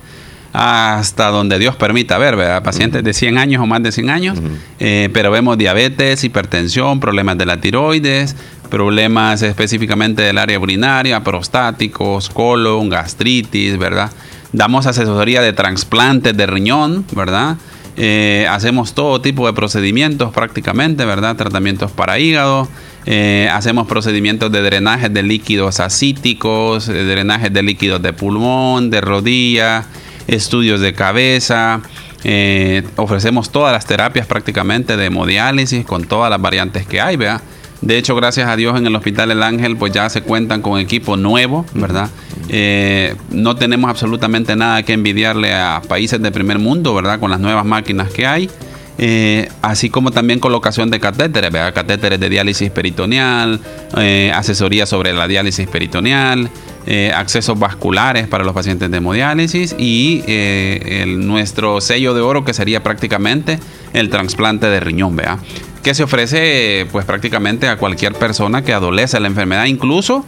hasta donde Dios permita ver, ¿verdad? Pacientes de 100 años o más de 100 años, eh, pero vemos diabetes, hipertensión, problemas de la tiroides, problemas específicamente del área urinaria, prostáticos, colon, gastritis, ¿verdad? Damos asesoría de trasplantes de riñón, ¿verdad? Eh, hacemos todo tipo de procedimientos prácticamente, ¿verdad? Tratamientos para hígado. eh, hacemos procedimientos de drenaje de líquidos acíticos, de drenajes de líquidos de pulmón, de rodilla, estudios de cabeza. eh, ofrecemos todas las terapias prácticamente de hemodiálisis con todas las variantes que hay, ¿vea? De hecho, gracias a Dios en el Hospital El Ángel, pues ya se cuentan con equipo nuevo, ¿verdad? Eh, no tenemos absolutamente nada que envidiarle a países de primer mundo, ¿verdad? Con las nuevas máquinas que hay. Eh, así como también colocación de catéteres, catéteres de diálisis peritoneal, eh, asesoría sobre la diálisis peritoneal, eh, accesos vasculares para los pacientes de hemodiálisis y eh, nuestro sello de oro que sería prácticamente el trasplante de riñón, ¿verdad? que se ofrece pues prácticamente a cualquier persona que adolece la enfermedad, incluso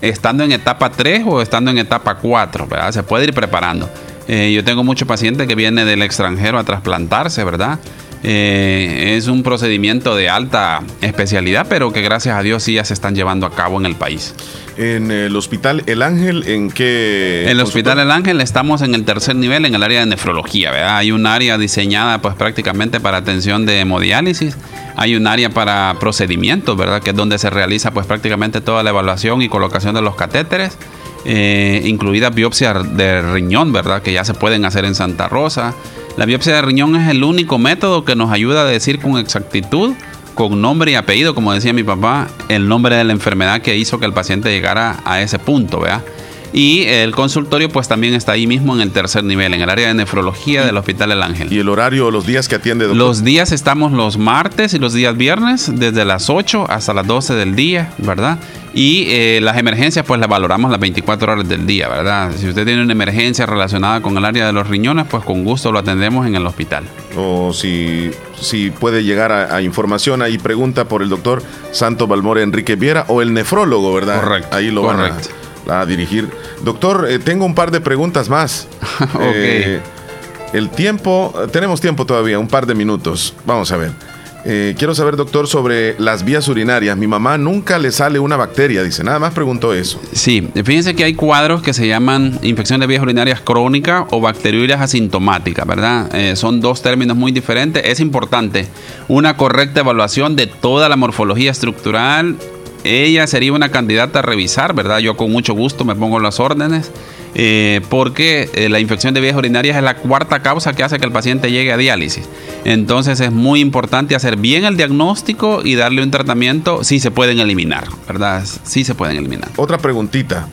estando en etapa 3 o estando en etapa 4, ¿verdad? se puede ir preparando. Eh, yo tengo muchos pacientes que vienen del extranjero a trasplantarse, ¿verdad? Eh, es un procedimiento de alta especialidad, pero que gracias a Dios sí ya se están llevando a cabo en el país. En el Hospital El Ángel, ¿en qué? En el Hospital El Ángel estamos en el tercer nivel en el área de nefrología, ¿verdad? Hay un área diseñada pues prácticamente para atención de hemodiálisis, hay un área para procedimientos, ¿verdad? Que es donde se realiza pues prácticamente toda la evaluación y colocación de los catéteres. Eh, incluida biopsia de riñón, ¿verdad? Que ya se pueden hacer en Santa Rosa. La biopsia de riñón es el único método que nos ayuda a decir con exactitud, con nombre y apellido, como decía mi papá, el nombre de la enfermedad que hizo que el paciente llegara a ese punto, ¿verdad? Y el consultorio pues también está ahí mismo en el tercer nivel, en el área de nefrología del Hospital El Ángel. ¿Y el horario, los días que atiende? Doctor? Los días estamos los martes y los días viernes, desde las 8 hasta las 12 del día, ¿verdad? Y eh, las emergencias pues las valoramos las 24 horas del día, ¿verdad? Si usted tiene una emergencia relacionada con el área de los riñones, pues con gusto lo atendemos en el hospital. O si, si puede llegar a, a información, ahí pregunta por el doctor Santo Balmore Enrique Viera o el nefrólogo, ¿verdad? Correcto. Ahí lo correcto. van a a dirigir. Doctor, eh, tengo un par de preguntas más. <laughs> Eh, el tiempo, tenemos tiempo todavía, un par de minutos. Vamos a ver. Eh, quiero saber, doctor, sobre las vías urinarias. Mi mamá nunca le sale una bacteria, dice. Nada más preguntó eso. Sí, fíjense que hay cuadros que se llaman infección de vías urinarias crónica o bacteriurias asintomáticas, ¿verdad? Eh, son dos términos muy diferentes. Es importante una correcta evaluación de toda la morfología estructural. Ella sería una candidata a revisar, ¿verdad? Yo con mucho gusto me pongo las órdenes. eh, porque eh, la infección de vías urinarias es la cuarta causa que hace que el paciente llegue a diálisis. Entonces es muy importante hacer bien el diagnóstico y darle un tratamiento si se pueden eliminar, ¿verdad? Sí se pueden eliminar. Otra preguntita.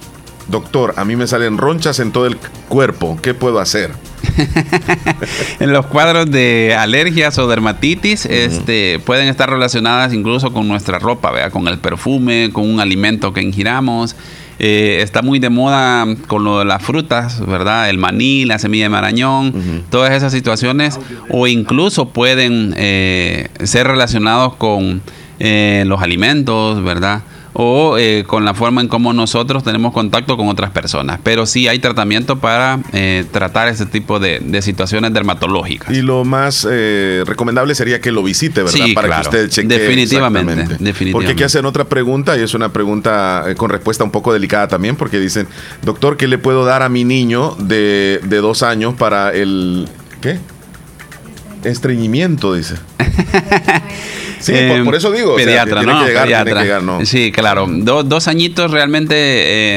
Doctor, a mí me salen ronchas en todo el cuerpo. ¿Qué puedo hacer? <laughs> En los cuadros de alergias o dermatitis, este, pueden estar relacionadas incluso con nuestra ropa, ¿verdad? con el perfume, con un alimento que ingiramos. Eh, está muy de moda con lo de las frutas, ¿verdad? El maní, la semilla de marañón, todas esas situaciones, o incluso pueden eh, ser relacionados con eh, los alimentos, ¿verdad? O eh, con la forma en cómo nosotros tenemos contacto con otras personas. Pero sí hay tratamiento para eh, tratar ese tipo de, de situaciones dermatológicas. Y lo más eh, recomendable sería que lo visite, ¿verdad? Sí, Para claro. que usted chequee. Definitivamente, definitivamente. Porque aquí hacen otra pregunta y es una pregunta eh, con respuesta un poco delicada también, porque dicen, doctor, ¿qué le puedo dar a mi niño de, de dos años para el. ¿Qué? Estreñimiento, dice. <laughs> Sí, por, Eh, por eso digo. o sea, que pediatra, tiene ¿no? que llegar, tiene Pediatra. que llegar, ¿no? Sí, claro. Do- dos añitos realmente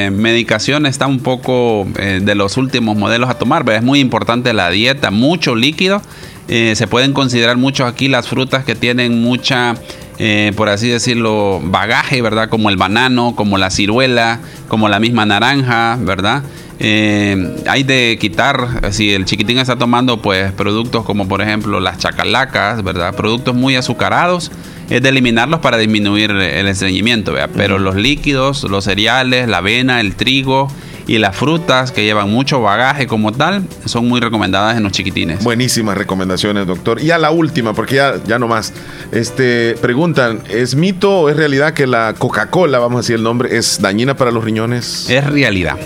eh, medicación está un poco eh, de los últimos modelos a tomar, pero es muy importante la dieta, mucho líquido. Se pueden considerar mucho aquí las frutas que tienen mucha, eh, por así decirlo, bagaje, ¿verdad? Como el banano, como la ciruela, como la misma naranja, ¿verdad? Eh, hay de quitar, si el chiquitín está tomando pues productos como por ejemplo las chacalacas, ¿verdad? Productos muy azucarados, es de eliminarlos para disminuir el estreñimiento, ¿verdad? Pero los líquidos, los cereales, la avena, el trigo y las frutas que llevan mucho bagaje como tal, son muy recomendadas en los chiquitines. Buenísimas recomendaciones, doctor. Y a la última, porque ya, ya no más. Este, preguntan, ¿es mito o es realidad que la Coca-Cola, vamos a decir el nombre, es dañina para los riñones? Es realidad,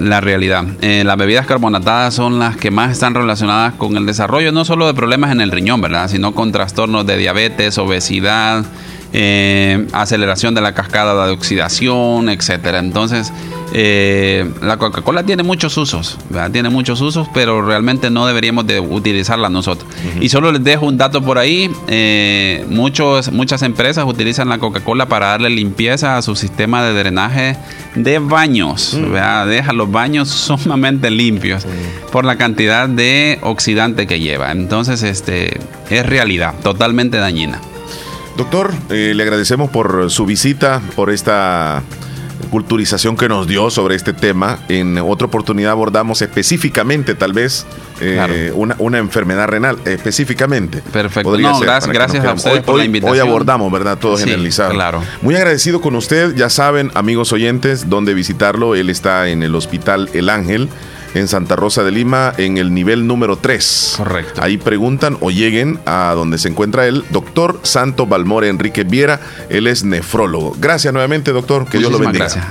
la realidad. Eh, las bebidas carbonatadas son las que más están relacionadas con el desarrollo no solo de problemas en el riñón, ¿verdad? Sino con trastornos de diabetes, obesidad, eh, aceleración de la cascada de oxidación, etcétera. Entonces, eh, la Coca-Cola tiene muchos usos, ¿verdad? Tiene muchos usos, pero realmente no deberíamos de utilizarla nosotros. Y solo les dejo un dato por ahí. eh, muchos, muchas empresas utilizan la Coca-Cola para darle limpieza a su sistema de drenaje de baños. ¿verdad? Deja los baños <laughs> sumamente limpios por la cantidad de oxidante que lleva. Entonces, este es realidad, totalmente dañina. Doctor, eh, le agradecemos por su visita, por esta culturización que nos dio sobre este tema. En otra oportunidad abordamos específicamente, tal vez, eh, una, una, enfermedad renal, específicamente. Perfecto. gracias, gracias a ustedes hoy, por la invitación. Hoy abordamos, ¿verdad? Todo generalizado. Claro. Muy agradecido con usted. Ya saben, amigos oyentes, dónde visitarlo. Él está en el Hospital El Ángel en Santa Rosa de Lima en el nivel número 3. Correcto. Ahí preguntan o lleguen a donde se encuentra el doctor Santo Balmore Enrique Viera. Él es nefrólogo. Gracias nuevamente, doctor. Que Dios lo bendiga. Gracias.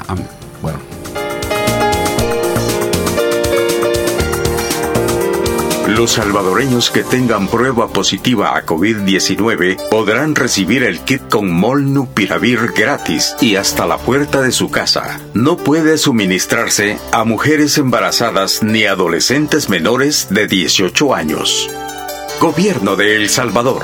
Los salvadoreños que tengan prueba positiva a COVID-19 podrán recibir el kit con Molnupiravir gratis y hasta la puerta de su casa. No puede suministrarse a mujeres embarazadas ni adolescentes menores de 18 años. Gobierno de El Salvador.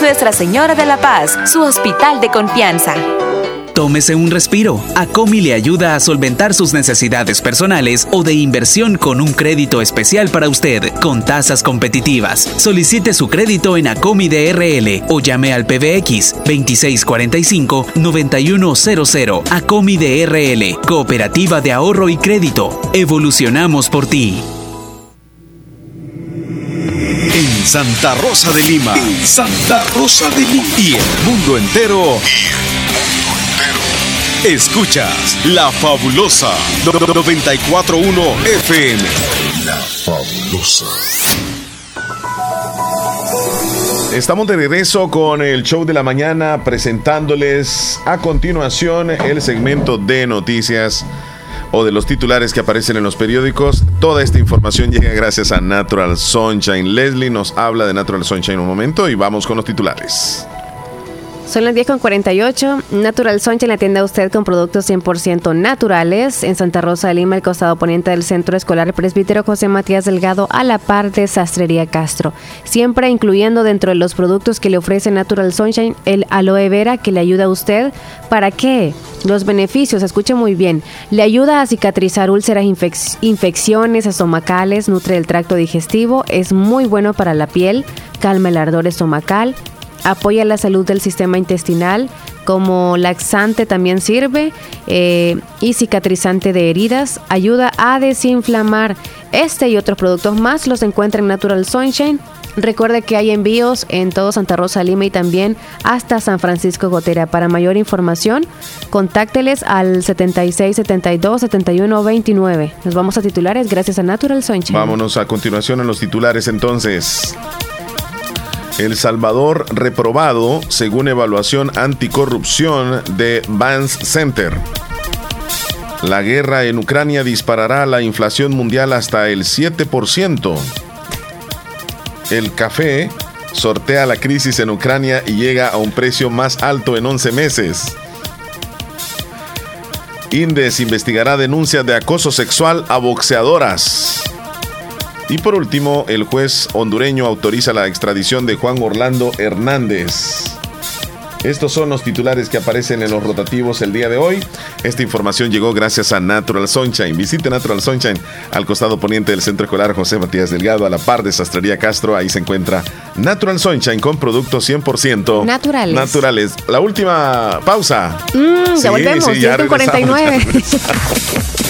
Nuestra Señora de la Paz, su hospital de confianza. Tómese un respiro. Acomi le ayuda a solventar sus necesidades personales o de inversión con un crédito especial para usted, con tasas competitivas. Solicite su crédito en Acomi DRL o llame al PBX 2645-9100. Acomi DRL, Cooperativa de Ahorro y Crédito. Evolucionamos por ti. En Santa Rosa de Lima. En Santa Rosa de Lima. Y el mundo entero. Escuchas La Fabulosa 941 FM. La Fabulosa. Estamos de regreso con el show de la mañana presentándoles a continuación el segmento de noticias o de los titulares que aparecen en los periódicos. Toda esta información <laughs> llega gracias a Natural Sunshine. Leslie nos habla de Natural Sunshine un momento y vamos con los titulares. Son las 10 con 48. Natural Sunshine la atiende a usted con productos 100% naturales. En Santa Rosa de Lima, el costado poniente del Centro Escolar Presbítero José Matías Delgado, a la par de Sastrería Castro. Siempre incluyendo dentro de los productos que le ofrece Natural Sunshine el aloe vera que le ayuda a usted. ¿Para qué? Los beneficios, escuche muy bien. Le ayuda a cicatrizar úlceras, infec infecciones estomacales, nutre el tracto digestivo, es muy bueno para la piel, calma el ardor estomacal apoya la salud del sistema intestinal, como laxante también sirve eh, y cicatrizante de heridas, ayuda a desinflamar. Este y otros productos más los encuentra en Natural Sunshine. Recuerde que hay envíos en todo Santa Rosa, Lima y también hasta San Francisco Gotera. Para mayor información, contácteles al 76 72 71 29. Nos vamos a titulares gracias a Natural Sunshine. Vámonos a continuación a los titulares entonces. El Salvador reprobado según evaluación anticorrupción de Vance Center. La guerra en Ucrania disparará la inflación mundial hasta el 7%. El café sortea la crisis en Ucrania y llega a un precio más alto en 11 meses. Indes investigará denuncias de acoso sexual a boxeadoras. Y por último, el juez hondureño autoriza la extradición de Juan Orlando Hernández. Estos son los titulares que aparecen en los rotativos el día de hoy. Esta información llegó gracias a Natural Sunshine. Visite Natural Sunshine al costado poniente del Centro Escolar José Matías Delgado, a la par de Sastrería Castro. Ahí se encuentra Natural Sunshine con productos 100% naturales. naturales. La última pausa. Mm, Sí, ya volvemos, sí, ya 149. <laughs>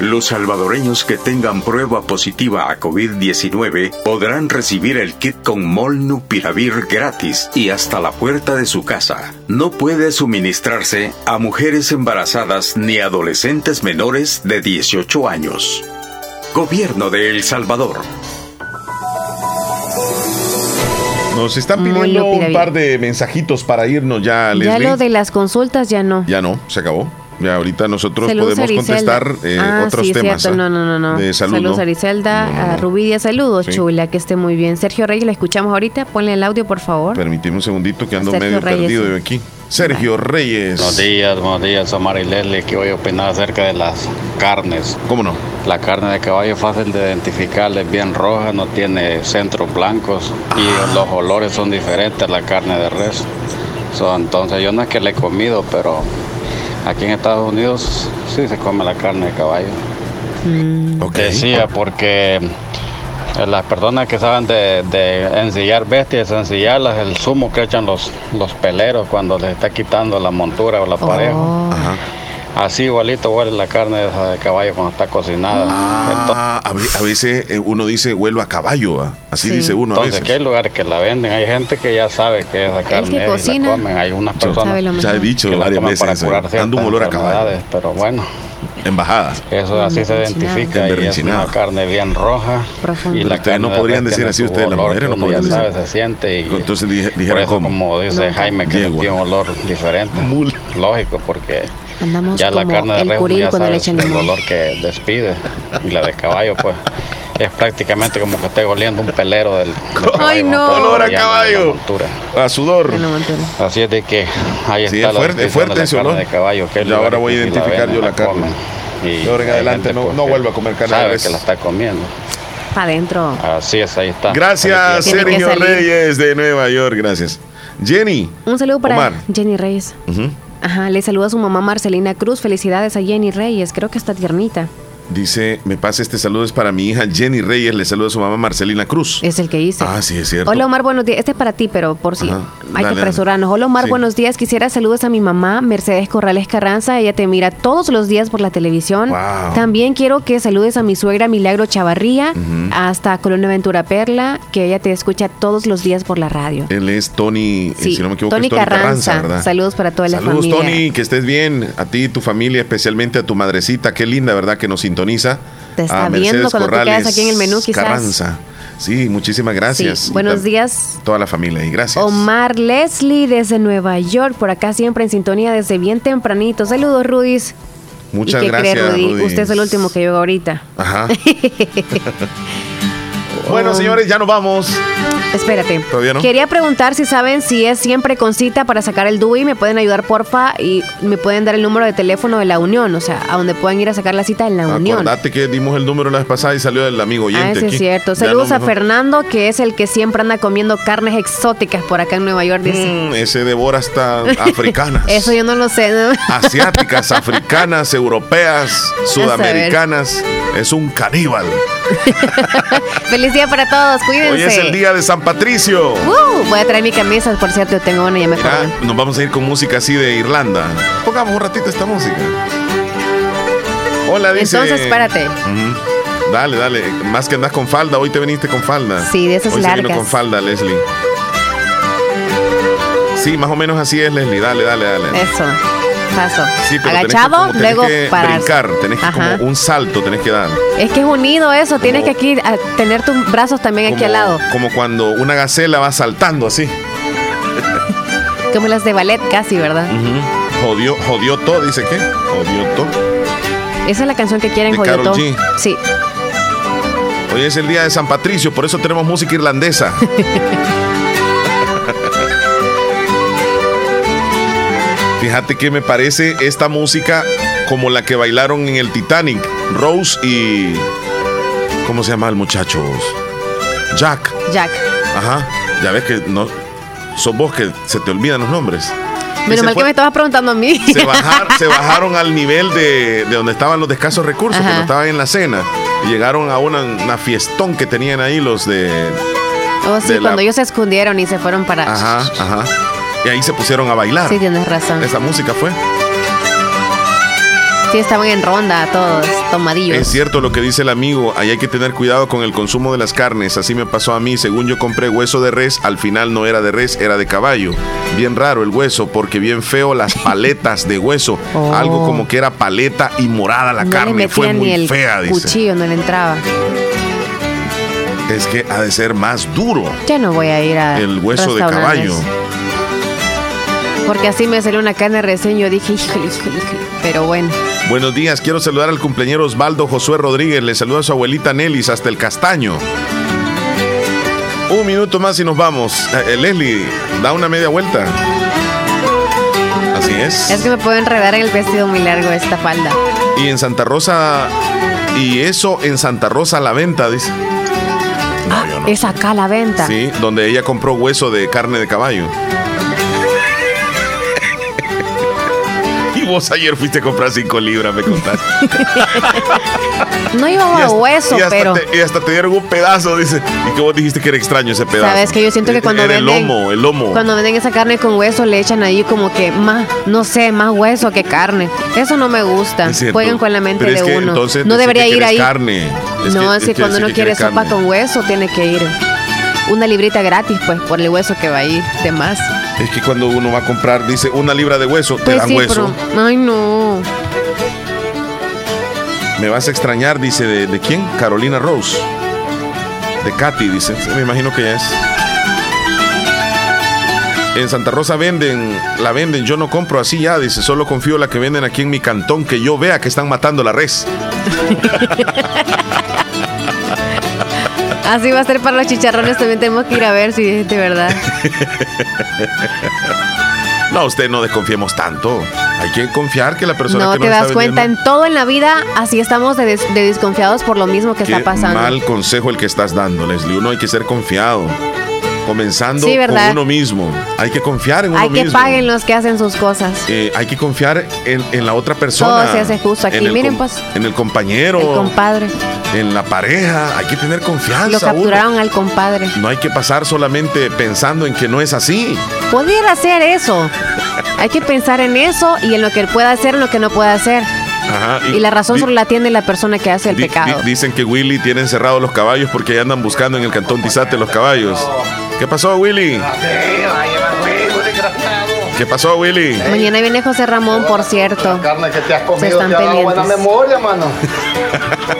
Los salvadoreños que tengan prueba positiva a COVID-19 podrán recibir el kit con Molnupiravir gratis y hasta la puerta de su casa. No puede suministrarse a mujeres embarazadas ni adolescentes menores de 18 años. Gobierno de El Salvador. Nos están pidiendo un par de mensajitos para irnos ya, Ya Leslie. lo de las consultas ya no. Ya no, se acabó. Ya ahorita nosotros Saludos, podemos contestar eh, ah, otros sí, temas. cierto. ¿ah? No, no, no, salud. saludos, no. A Rubidia, saludos, Sí. chula, que esté muy bien. Sergio Reyes, la escuchamos ahorita. Ponle el audio, por favor. Permíteme un segundito que ando Sergio medio Reyes, perdido sí. yo aquí. Sergio Reyes. Buenos días, buenos días, Omar y Leslie. Que voy a opinar acerca de las carnes. ¿Cómo no? La carne de caballo es fácil de identificar, es bien roja, no tiene centros blancos y Ah. los olores son diferentes a la carne de res. So, entonces yo no es que le he comido, pero aquí en Estados Unidos sí se come la carne de caballo. Decía porque eh, las personas que saben de, de ensillar bestias, ensillarlas, el zumo que echan los, los peleros cuando les está quitando la montura o la pareja. Así igualito huele la carne de, esa de caballo cuando está cocinada. Ah, a, ve- a veces eh, uno dice huelo a caballo, ¿va? así dice uno a Entonces, veces. aquí hay lugares que la venden. Hay gente que ya sabe que esa carne que es y cocina la comen. Hay unas personas sabe Ya he dicho que varias veces curar dando un olor a caballo. Pero bueno, Embajada. eso así se identifica y es una carne bien roja. Profundo. Y la ustedes carne no podrían decir así ustedes, las mujeres que no podrían sabe, decir. se siente y Entonces dije- por dijeran eso cómo. como dice Jaime que tiene un olor diferente. Lógico, porque Andamos ya la carne de el curil ya cuando le sabe echan el limón. olor que despide y la de caballo pues es prácticamente como que esté oliendo un pelero del, del Ay, no. Olor a caballo. A sudor. Así es de que ahí Sí, está es la fuerte, es fuerte ese carne olor. de caballo que ahora voy a la identificar yo la carne. Y ahora en adelante gente, no- pues, no vuelvo a comer carne de sabe que la está comiendo Para adentro. así es ahí está Gracias, Sergio. Reyes de Nueva York. Gracias. Jenny. Un saludo para Omar. Jenny Reyes. Ujú. Ajá, le saluda a su mamá Marcelina Cruz. Felicidades a Jenny Reyes. Creo que está tiernita. Dice, me pasa este saludo es para mi hija Jenny Reyes. Le saluda a su mamá Marcelina Cruz. Es el que hice. Ah, sí, es cierto. Hola Omar, buenos días. Este es para ti, pero por si hay Dale, que apresurarnos. Hola Omar, Sí. buenos días. Quisiera saludos a mi mamá, Mercedes Corrales Carranza. Ella te mira todos los días por la televisión. Wow. También quiero que saludes a mi suegra Milagro Chavarría, hasta Colonia Ventura Perla, que ella te escucha todos los días por la radio. Él es Tony, eh, si no me equivoco, Tony es Tony Carranza, Carranza. ¿verdad? Saludos para toda la Saludos, familia. Tony, que estés bien. A ti tu familia, especialmente a tu madrecita. Qué linda, ¿verdad? Que nos sintoniza. Te está A viendo Mercedes cuando tú Corrales quedas aquí en el menú, quizás. Carranza. Sí, muchísimas gracias. Sí, buenos días. Toda la familia y gracias. Omar Leslie desde Nueva York, por acá siempre en sintonía desde bien tempranito. Saludos, Rudis. Muchas ¿Y qué gracias. cree, Rudy? Usted es el último que llegó ahorita. Ajá. <laughs> Bueno, señores, ya nos vamos. Espérate. ¿Todavía no? Quería preguntar si saben si es siempre con cita para sacar el DUI. ¿Me pueden ayudar, porfa? Y me pueden dar el número de teléfono de la Unión, o sea, a donde puedan ir a sacar la cita en la Unión. Acordate que dimos el número la vez pasada y salió el amigo oyente Ah, aquí. es cierto. Saludos no, a. Fernando, que es el que siempre anda comiendo carnes exóticas por acá en Nueva York. Dice. Mm, ese devora hasta <laughs> africanas. Eso yo no lo sé. ¿no? Asiáticas, africanas, europeas, <laughs> sudamericanas. Es un caníbal. <laughs> Feliz día para todos. Cuídense. Hoy es el día de San Patricio. Uh, voy a traer mi camisa, por cierto, yo tengo una y ya me Mira, acordé. nos vamos a ir con música así de Irlanda. Pongamos un ratito esta música. Hola, dice. Entonces, espérate. Dale, dale. Más que andas con falda, hoy te viniste con falda. Sí, de esas hoy se vino largas. con falda, Leslie. Sí, más o menos así es, Leslie. Dale, dale, dale. Eso. Paso. Sí, pero tenés que Agachado, tenés luego que parar. brincar, tenés que Ajá. como un salto, tenés que dar. Es que es unido eso, tienes que aquí a tener tus brazos también aquí Como- al lado. Como cuando una gacela va saltando así. <laughs> Como las de ballet casi, ¿verdad? Ujú. Jodió, jodió todo, dice que. Jodió todo. Esa es la canción que quieren De G. Sí. Hoy es el día de San Patricio, por eso tenemos música irlandesa. <laughs> Fíjate que me parece esta música como la que bailaron en el Titanic, Rose y... ¿Cómo se llama el muchacho? Jack. Jack. Ajá. Ya ves que no... Sos vos que se te olvidan los nombres. Menos mal fue- que me estabas preguntando a mí. <laughs> se, bajar- se <laughs> bajaron al nivel de, de donde estaban los de escasos recursos, cuando estaban en la cena. Y llegaron a una, una fiestón que tenían ahí los de... Oh, sí, de la- cuando ellos se escondieron y se fueron para... Ajá, ajá. Y ahí se pusieron a bailar. Sí, tienes razón. Esa música fue. Sí, estaban en ronda todos, tomadillos. Es cierto lo que dice el amigo, ahí hay que tener cuidado con el consumo de las carnes. Así me pasó a mí, según yo compré hueso de res, al final no era de res, era de caballo. Bien raro el hueso, porque bien feo las <laughs> paletas de hueso. Oh. Algo como que era paleta y morada la no carne. Fue metían ni muy el fea, dice. cuchillo, no le entraba. Es que ha de ser más duro Ya no voy a ir a el hueso de restaurantes. caballo. Porque así me salió una carne recién, yo dije, híjole, híjole, híjole. Pero bueno. Buenos días, quiero saludar al cumpleañero Osvaldo Josué Rodríguez. Le saluda a su abuelita Nelis hasta el castaño. Un minuto más y nos vamos. Eh, Leslie, da una media vuelta. Así es. Es que me puedo enredar en el vestido muy largo esta falda. Y en Santa Rosa, y eso en Santa Rosa a la venta, dice. No, no. Es acá la venta. Sí, donde ella compró hueso de carne de caballo. Vos ayer fuiste a comprar 5 libras, me contaste. <laughs> No Y hasta- hueso, y hasta pero... Te, y hasta te dieron un pedazo, dice. Y que vos dijiste que era extraño ese pedazo. Sabes que yo siento que cuando Era el venden... lomo, el lomo. Cuando venden esa carne con hueso le echan ahí como que más, no sé, más hueso que carne. Eso no me gusta. Es. Juegan con la mente Pero es de que uno. entonces no debería ir ahí. carne. Es no, que- es que es cuando uno quiere sopa carne. con hueso tiene que ir. Una librita gratis, pues, por el hueso que va a ir de más. Es que cuando uno va a comprar, dice una libra de hueso, te Pues dan sí, hueso. pero... Ay, no. Me vas a extrañar, dice, ¿de, de quién? Carolina Rose. De Katy, dice. Me imagino que ya es. En Santa Rosa venden, la venden, yo no compro así ya, dice, solo confío en la que venden aquí en mi cantón, que yo vea que están matando la res. <laughs> Así va a ser para los chicharrones. También tenemos que ir a ver si es de verdad. <laughs> no, usted no desconfiemos tanto. Hay que confiar que la persona No que te nos das está cuenta, vendiendo- en todo en la vida así estamos de, des- de desconfiados por lo mismo que está Qué pasando. mal consejo el que estás dando, Leslie. Uno hay que ser confiado. Comenzando Sí, uno mismo. Hay que confiar en uno Hay que mismo. paguen los que hacen sus cosas. Eh, hay que confiar en, en la otra persona. Todo se hace justo aquí. En el Miren, pues. En el compañero. El compadre. en la pareja. Hay que tener confianza. Lo uno. capturaron al compadre. No hay que pasar solamente pensando en que no es así. Pudiera hacer eso. Hay que pensar en eso y en lo que él puede hacer, en lo que no puede hacer. Ajá, Y la razón solo la tiene la persona que hace el di- pecado. di- dicen que Willy tiene encerrados los caballos porque ya andan buscando en el cantón Tizate los caballos. ¿Qué pasó, Willy? ¿Qué pasó, Willy? Mañana viene José Ramón, por cierto. La carne que te has Se comido están te ha dado buena memoria, mano. <laughs>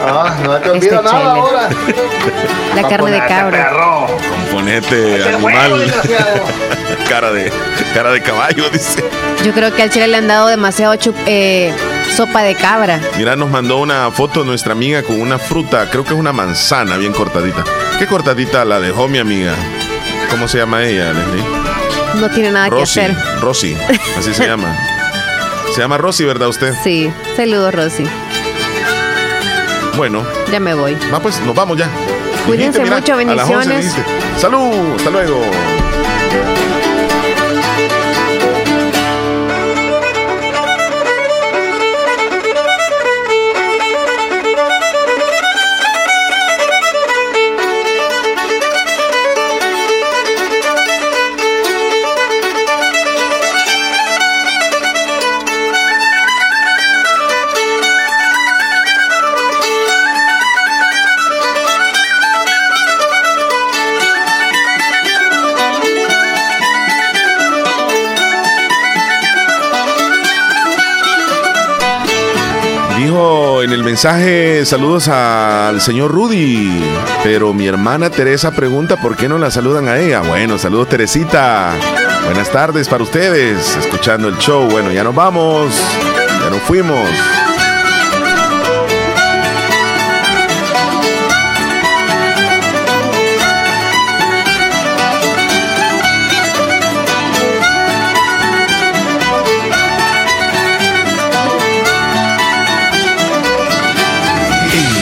Ah, no te olvida Este nada ahora. La carne de cabra. Ponete animal. <laughs> cara de cara de caballo, dice. Yo creo que al chile le han dado demasiado chup- eh, sopa de cabra. Mira, nos mandó una foto nuestra amiga con una fruta, creo que es una manzana bien cortadita. ¿Qué cortadita la dejó mi amiga? ¿Cómo se llama ella, Leslie? No tiene nada Rosy, que hacer. Rosy, así se llama. <laughs> Se llama Rosy, ¿verdad usted? Sí, saludos, Rosy. Bueno, Ya me voy. va pues, nos vamos ya. Cuídense Dijiste, mucho, a las 11 bendiciones. dijiste. Salud, hasta luego. Mensaje saludos al señor Rudy, pero mi hermana Teresa pregunta por qué no la saludan a ella. Bueno, saludos Teresita. Buenas tardes para ustedes, escuchando el show. Bueno, ya nos vamos, ya nos fuimos.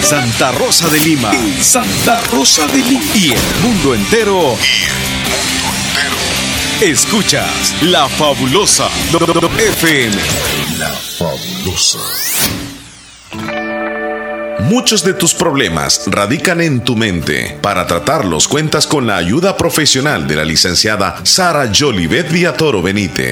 Santa Rosa de Lima. En Santa Rosa de Lima. Y el mundo entero. Escuchas La Fabulosa FM. La fabulosa. Muchos de tus problemas radican en tu mente. Para tratarlos cuentas con la ayuda profesional de la licenciada Sara Jolivet Villatoro Benítez.